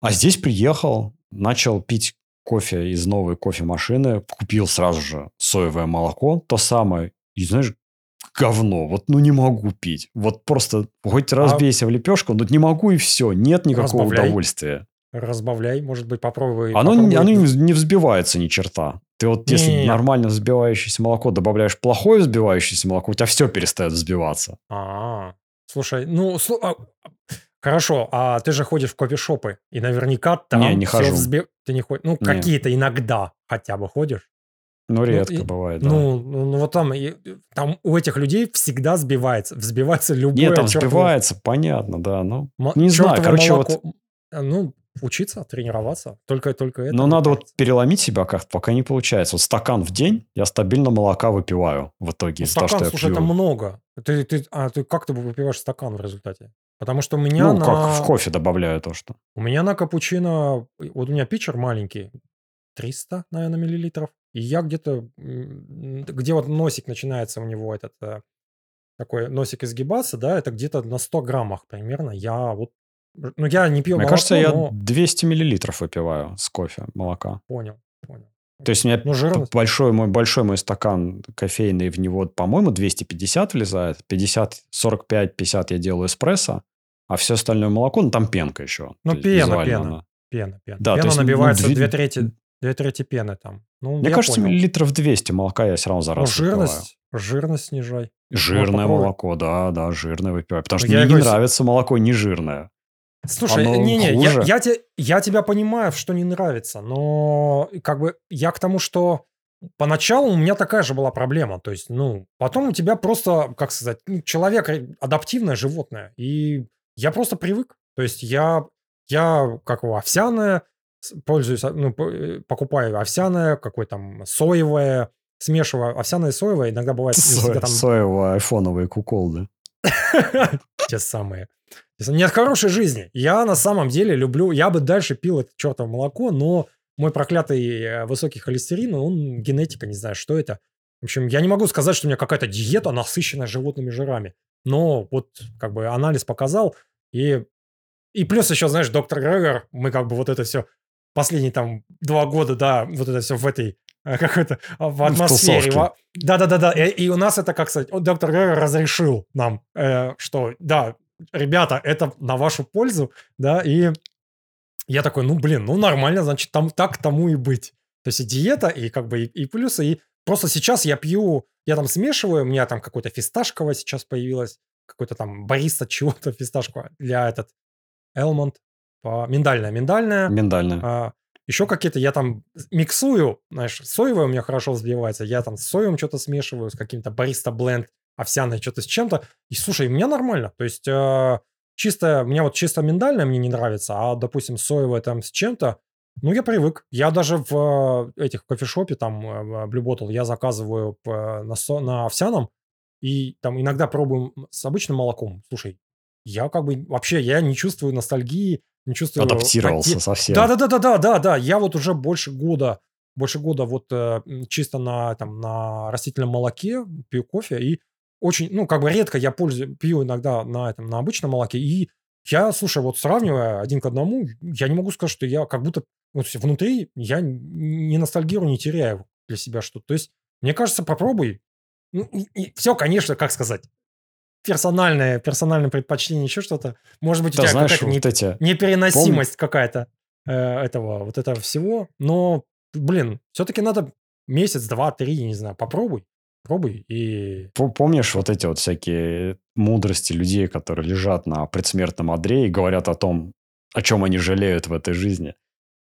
А здесь приехал, начал пить кофе из новой кофемашины, купил сразу же соевое молоко, то самое, и знаешь, говно, вот ну не могу пить. Вот просто хоть разбейся в лепешку, но не могу и все, нет никакого Разбавляй. удовольствия. Разбавляй, может быть, попробуй. Оно, попробуй- оно не вз- не взбивается ни черта. Ты вот если Не-не-не. нормально взбивающееся молоко добавляешь плохое взбивающееся молоко, у тебя все перестает взбиваться. А, слушай, ну, слу- а, а, хорошо, а ты же ходишь в кофешопы, и наверняка там Не, не хожу. взби- Ты не ходишь? Ну, какие-то иногда хотя бы ходишь. Ну, редко и- бывает, да. Ну, ну, ну, вот там, и- там у этих людей всегда сбивается, взбивается любое Нет, там чёртово сбивается, понятно, да. Ну, не знаю, короче, вот- молоко. А, Ну, учиться, тренироваться. Только, только это. но надо вот кажется. переломить себя как-то, пока не получается. Вот стакан в день я стабильно молока выпиваю в итоге. Ну, из-за того, стакан, что слушай, это много. Ты, ты, а ты как ты выпиваешь стакан в результате? Потому что у меня Ну, на... как в кофе добавляю то, что. У меня на капучино, вот у меня питчер маленький, 300, наверное, миллилитров. И я где-то, где вот носик начинается у него этот, э, такой носик изгибаться, да, это где-то на 100 граммах примерно. Я вот, ну я не пью Мне молоко, кажется, я но 200 миллилитров выпиваю с кофе молока. понял, понял. То есть у меня Ну, жирность. большой мой, большой мой стакан кофейный, в него, по-моему, 250 влезает. 50, 45, 50 я делаю эспрессо, а все остальное молоко, ну, там пенка еще. Ну, То пена, пена. Пена, пена. Да, то пена есть, ну, набивается две- две трети, две трети пены там. Ну, Мне кажется, понял. миллилитров 200 молока я все равно за Ну, раз выпиваю. жирность, жирность снижай. Жирное молоко, да, да, жирное выпиваю. Потому Ну, что я мне не говорю, с- нравится молоко не жирное. Слушай, не-не, я, я, те- я тебя понимаю, что не нравится, но как бы я к тому, что поначалу у меня такая же была проблема. То есть, ну, потом у тебя просто, как сказать, ну, человек ре- адаптивное животное. И я просто привык. То есть я, я как его, овсяное, пользуюсь, а, ну, э, покупаю овсяное, какое там соевое, смешиваю овсяное и соевое. Иногда бывает, Со- там Соевые айфоновые куколды. те самые. Нет хорошей жизни. Я на самом деле люблю... Я бы дальше пил это чертово молоко, но мой проклятый э, высокий холестерин, он генетика, не знаю, что это. В общем, я не могу сказать, что у меня какая-то диета, насыщенная животными жирами. Но вот как бы анализ показал. И, и плюс еще, знаешь, доктор Грегор, мы как бы вот это все последние там два года, да, вот это все в этой э, какой-то а, в атмосфере. Да-да-да-да. И, и у нас это, как сказать, доктор Грегор разрешил нам, э, что, да, ребята, это на вашу пользу, да, и я такой, ну, блин, ну, нормально, значит, там, так тому и быть. То есть и диета, и как бы и, и плюсы, и просто сейчас я пью, я там смешиваю, у меня там какое-то фисташковое сейчас появилось, какой-то там бариста чего-то фисташковое для этот Элмонд, миндальное, миндальное, Миндальное. а, еще какие-то я там миксую, знаешь, соевое у меня хорошо взбивается, я там с соевым что-то смешиваю, с каким-то бариста бленд, овсяное что-то с чем-то. И слушай, у меня нормально. То есть э, чисто, мне вот чисто миндальное мне не нравится, а, допустим, соевое там с чем-то, ну, я привык. Я даже в э, этих кофешопе, там, э, в Blue Bottle, я заказываю на, со- на овсяном, и там иногда пробуем с обычным молоком. Слушай, я как бы вообще, я не чувствую ностальгии, не чувствую... Адаптировался поте- совсем. да, да, да, да, да, да, да. Я вот уже больше года, больше года вот э, чисто на там на растительном молоке пью кофе и очень, ну как бы редко я пользую, пью иногда на этом на обычном молоке и я, слушай, вот сравнивая один к одному, я не могу сказать, что я как будто вот внутри я не ностальгирую, не теряю для себя что-то. То есть мне кажется, попробуй. Ну, все, конечно, как сказать, персональное, персональное предпочтение, еще что-то. Может быть, у Ты тебя знаешь, какая-то не- вот эти... непереносимость какая-то э, этого, вот этого всего. Но, блин, все-таки надо месяц, два, три, я не знаю, попробуй. Пробуй и... Помнишь вот эти вот всякие мудрости людей, которые лежат на предсмертном одре и говорят о том, о чем они жалеют в этой жизни?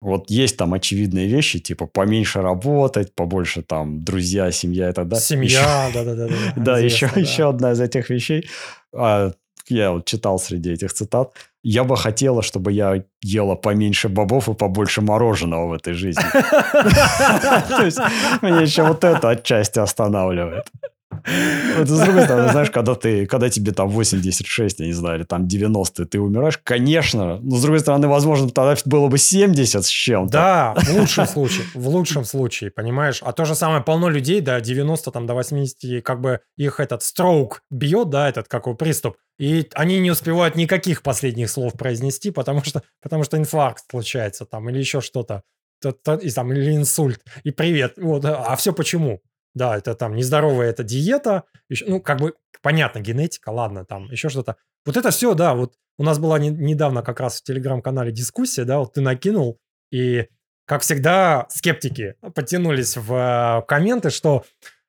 Вот есть там очевидные вещи, типа поменьше работать, побольше там друзья, семья и так далее. Семья, да-да-да. Да, еще, да. еще одна из этих вещей. а, Я вот читал среди этих цитат. Я бы хотела, чтобы я ела поменьше бобов и побольше мороженого в этой жизни. То есть меня еще вот это отчасти останавливает. Вот с другой стороны, знаешь, когда ты, когда тебе там 86, я не знаю, или там 90, ты умираешь, конечно, но с другой стороны, возможно, тогда было бы 70 с чем-то. Да, в лучшем случае, в лучшем случае, понимаешь? А то же самое, полно людей, до 90, там, до 80, как бы их этот строук бьет, да, этот, как его, приступ, и они не успевают никаких последних слов произнести, потому что, потому что инфаркт случается там, или еще что-то, То- то- и там, или инсульт, и привет, вот, а все почему? Да, это там нездоровая эта диета, еще, ну, как бы, понятно, генетика, ладно, там, еще что-то. Вот это все, да, вот у нас была не- недавно как раз в телеграм-канале дискуссия, да, вот ты накинул, и как всегда, скептики потянулись в комменты, что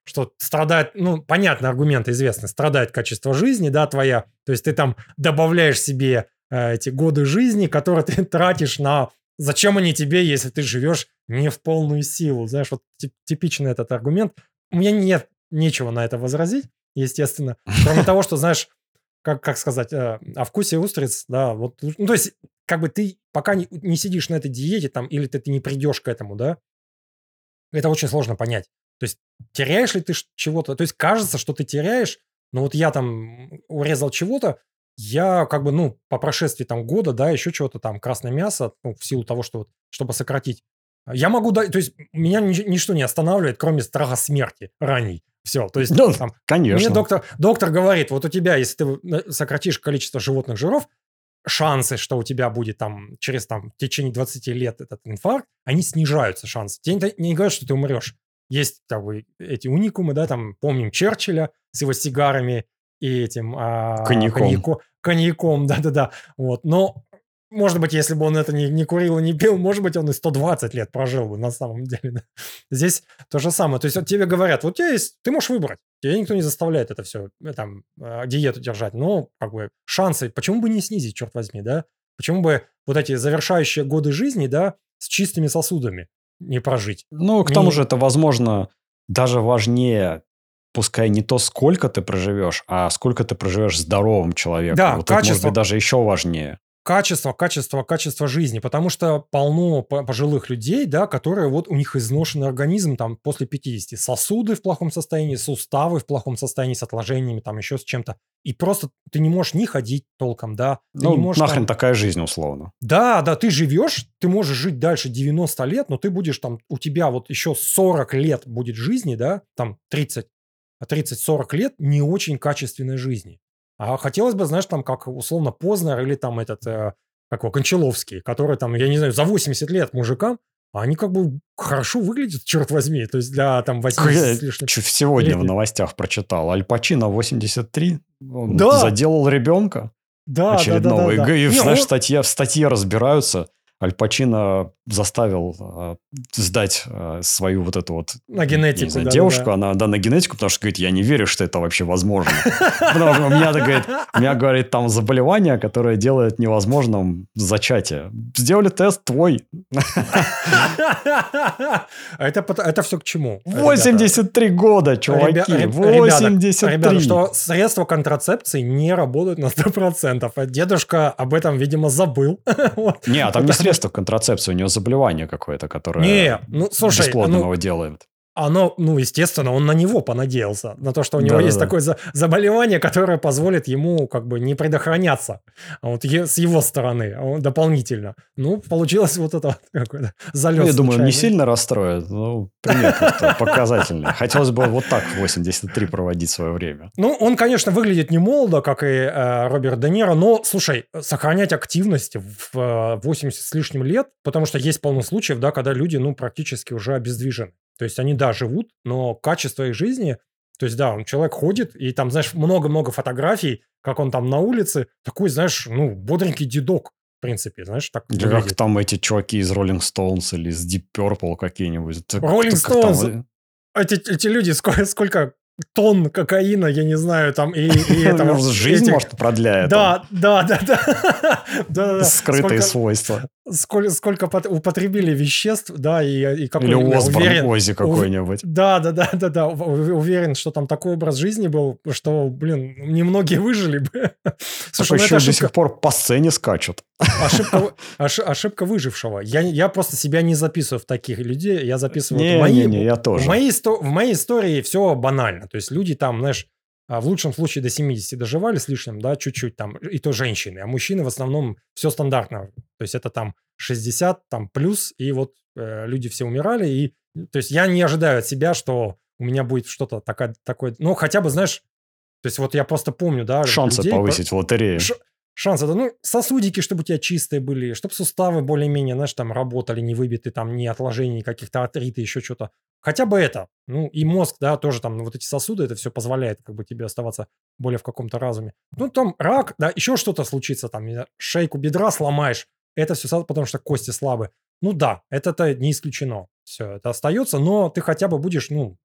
что страдает, ну, понятно, аргументы известны, страдает качество жизни, да, твоя, то есть ты там добавляешь себе э, эти годы жизни, которые ты тратишь на... Зачем они тебе, если ты живешь не в полную силу? Знаешь, вот типичный этот аргумент. У меня нет нечего на это возразить, естественно, кроме того, что, знаешь, как, как сказать, э, о вкусе устриц, да, вот, ну, то есть, как бы ты пока не, не сидишь на этой диете там, или ты, ты не придешь к этому, да, это очень сложно понять. То есть теряешь ли ты чего-то? То есть кажется, что ты теряешь, но вот я там урезал чего-то, я как бы, ну, по прошествии там года, да, еще чего-то там, красное мясо, ну, в силу того, что вот, чтобы сократить, я могу дать, то есть меня ничто не останавливает, кроме страха смерти ранней. Все, то есть ну, там, конечно. Мне доктор, доктор говорит, вот у тебя, если ты сократишь количество животных жиров, шансы, что у тебя будет там через там в течение 20 лет этот инфаркт, они снижаются шансы. Тебе не, не говорят, что ты умрешь. Есть как бы, эти уникумы, да, там помним Черчилля с его сигарами и этим... А, коньяком. Коньяко, коньяком, да-да-да. Вот. Но, может быть, если бы он это не, не курил и не пил, может быть, он и 120 лет прожил бы на самом деле. Да. Здесь то же самое. То есть вот тебе говорят, вот у тебя есть, ты можешь выбрать. Тебя никто не заставляет это все, э, там, а, диету держать. Но, как бы, шансы, почему бы не снизить, черт возьми, да? Почему бы вот эти завершающие годы жизни, да, с чистыми сосудами? не прожить. Ну, к тому же это, возможно, даже важнее, пускай не то, сколько ты проживешь, а сколько ты проживешь здоровым человеком. Да, вот качество... это может быть даже еще важнее. Качество, качество, качество жизни, потому что полно пожилых людей, да, которые вот у них изношенный организм там после 50, сосуды в плохом состоянии, суставы в плохом состоянии с отложениями, там еще с чем-то. И просто ты не можешь ни ходить толком, да. Ты ну, не можешь, нахрен там... такая жизнь, условно. Да, да, ты живешь, ты можешь жить дальше 90 лет, но ты будешь там, у тебя вот еще 40 лет будет жизни, да, там 30, 30-40 лет не очень качественной жизни. А хотелось бы, знаешь, там как условно Познер или там этот, э, как его, Кончаловский, который там, я не знаю, за 80 лет мужикам, а они как бы хорошо выглядят, черт возьми. То есть для там 80 я с лишним... сегодня лет. в новостях прочитал. Аль Пачино 83, он да. заделал ребенка да, очередного. Да, да, да, да. И, и знаешь, он... статья, в статье разбираются – Аль Пачино заставил э, сдать э, свою вот эту вот на генетику, знаю, да, девушку, да. она да на генетику, потому что говорит, я не верю, что это вообще возможно. Потому что у меня, говорит, у меня говорит там заболевание, которое делает невозможным зачатие. Сделали тест твой. Это это все к чему? 83 года, чуваки, 83. Ребята, что средства контрацепции не работают на 100%. А дедушка об этом, видимо, забыл. Не, а там не средство контрацепции, у него заболевание какое-то, которое не, ну, слушай, бесплодным ну, его делает. Оно, ну, естественно, он на него понадеялся, на то, что у него да, есть да. такое за- заболевание, которое позволит ему как бы не предохраняться а вот е- с его стороны а дополнительно. Ну, получилось вот это какой-то залет. Ну, я думаю, не сильно расстроит, ну, пример показательный. Хотелось бы вот так в 83 проводить свое время. Ну, он, конечно, выглядит не молодо, как и э, Роберт Де Ниро, но, слушай, сохранять активность в 80 э, с лишним лет, потому что есть полно случаев, да, когда люди, ну, практически уже обездвижены. То есть они, да, живут, но качество их жизни, то есть, да, он человек ходит, и там, знаешь, много-много фотографий, как он там на улице, такой, знаешь, ну, бодренький дедок, в принципе, знаешь, так Да как там эти чуваки из Rolling Stones или из Deep Purple какие-нибудь. Rolling Stones, эти, эти люди, сколько, сколько тонн кокаина, я не знаю, там и, и этого... Жизнь, этих... может, продляет. Да, да, да, да. Скрытые свойства. Сколько, сколько употребили веществ, да, и, и какой... Или уверен, Ози какой-нибудь. Да, да, да, да, да. Уверен, что там такой образ жизни был, что, блин, немногие выжили бы. Слушай, ну еще ошибка... до сих пор по сцене скачут. Ошибка, ошибка выжившего. Я, я просто себя не записываю в таких людей, я записываю... Не, мои, не, не, я тоже. В моей, в моей истории все банально. То есть люди там, знаешь, в лучшем случае до 70 доживали с лишним, да, чуть-чуть там, и то женщины, а мужчины в основном все стандартно. То есть это там 60, там плюс, и вот э, люди все умирали, и то есть я не ожидаю от себя, что у меня будет что-то такое, такое, ну хотя бы, знаешь, то есть вот я просто помню, да, Шансы людей, повысить в лотерее. Ш, шанс это, ну, сосудики, чтобы у тебя чистые были, чтобы суставы более-менее, знаешь, там работали, не выбиты, там, ни отложений каких-то атриты, еще что-то. Хотя бы это. Ну, и мозг, да, тоже там, ну, вот эти сосуды, это все позволяет как бы тебе оставаться более в каком-то разуме. Ну, там рак, да, еще что-то случится, там, шейку бедра сломаешь, это все потому что кости слабы. Ну да, это-то не исключено. Все, это остается, но ты хотя бы будешь, ну,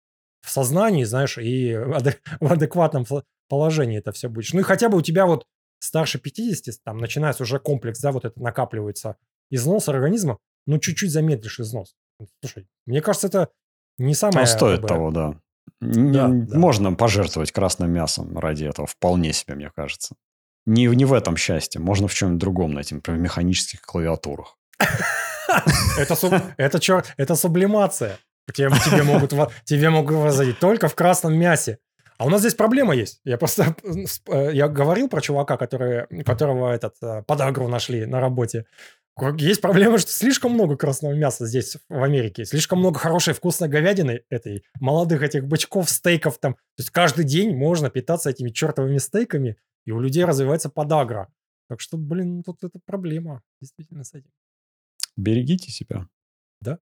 в сознании, знаешь, и в адекватном положении это все будешь. Ну и хотя бы у тебя вот старше 50, там начинается уже комплекс, да, вот это накапливается износ организма, ну чуть-чуть замедлишь износ. Слушай, мне кажется, это не самое... А стоит бы, того, да. Да, да. Можно пожертвовать красным мясом ради этого, вполне себе, мне кажется. Не, не в этом счастье, можно в чем-нибудь другом найти, например, в механических клавиатурах. Это, сублимация. Тебе, могут, тебе могут возить только в красном мясе. А у нас здесь проблема есть. Я просто э, я говорил про чувака, который, которого этот э, подагру нашли на работе. Есть проблема, что слишком много красного мяса здесь, в Америке. Слишком много хорошей вкусной говядины этой, молодых этих бычков, стейков там. То есть каждый день можно питаться этими чертовыми стейками, и у людей развивается подагра. Так что, блин, тут это проблема действительно с этим. Берегите себя. Да.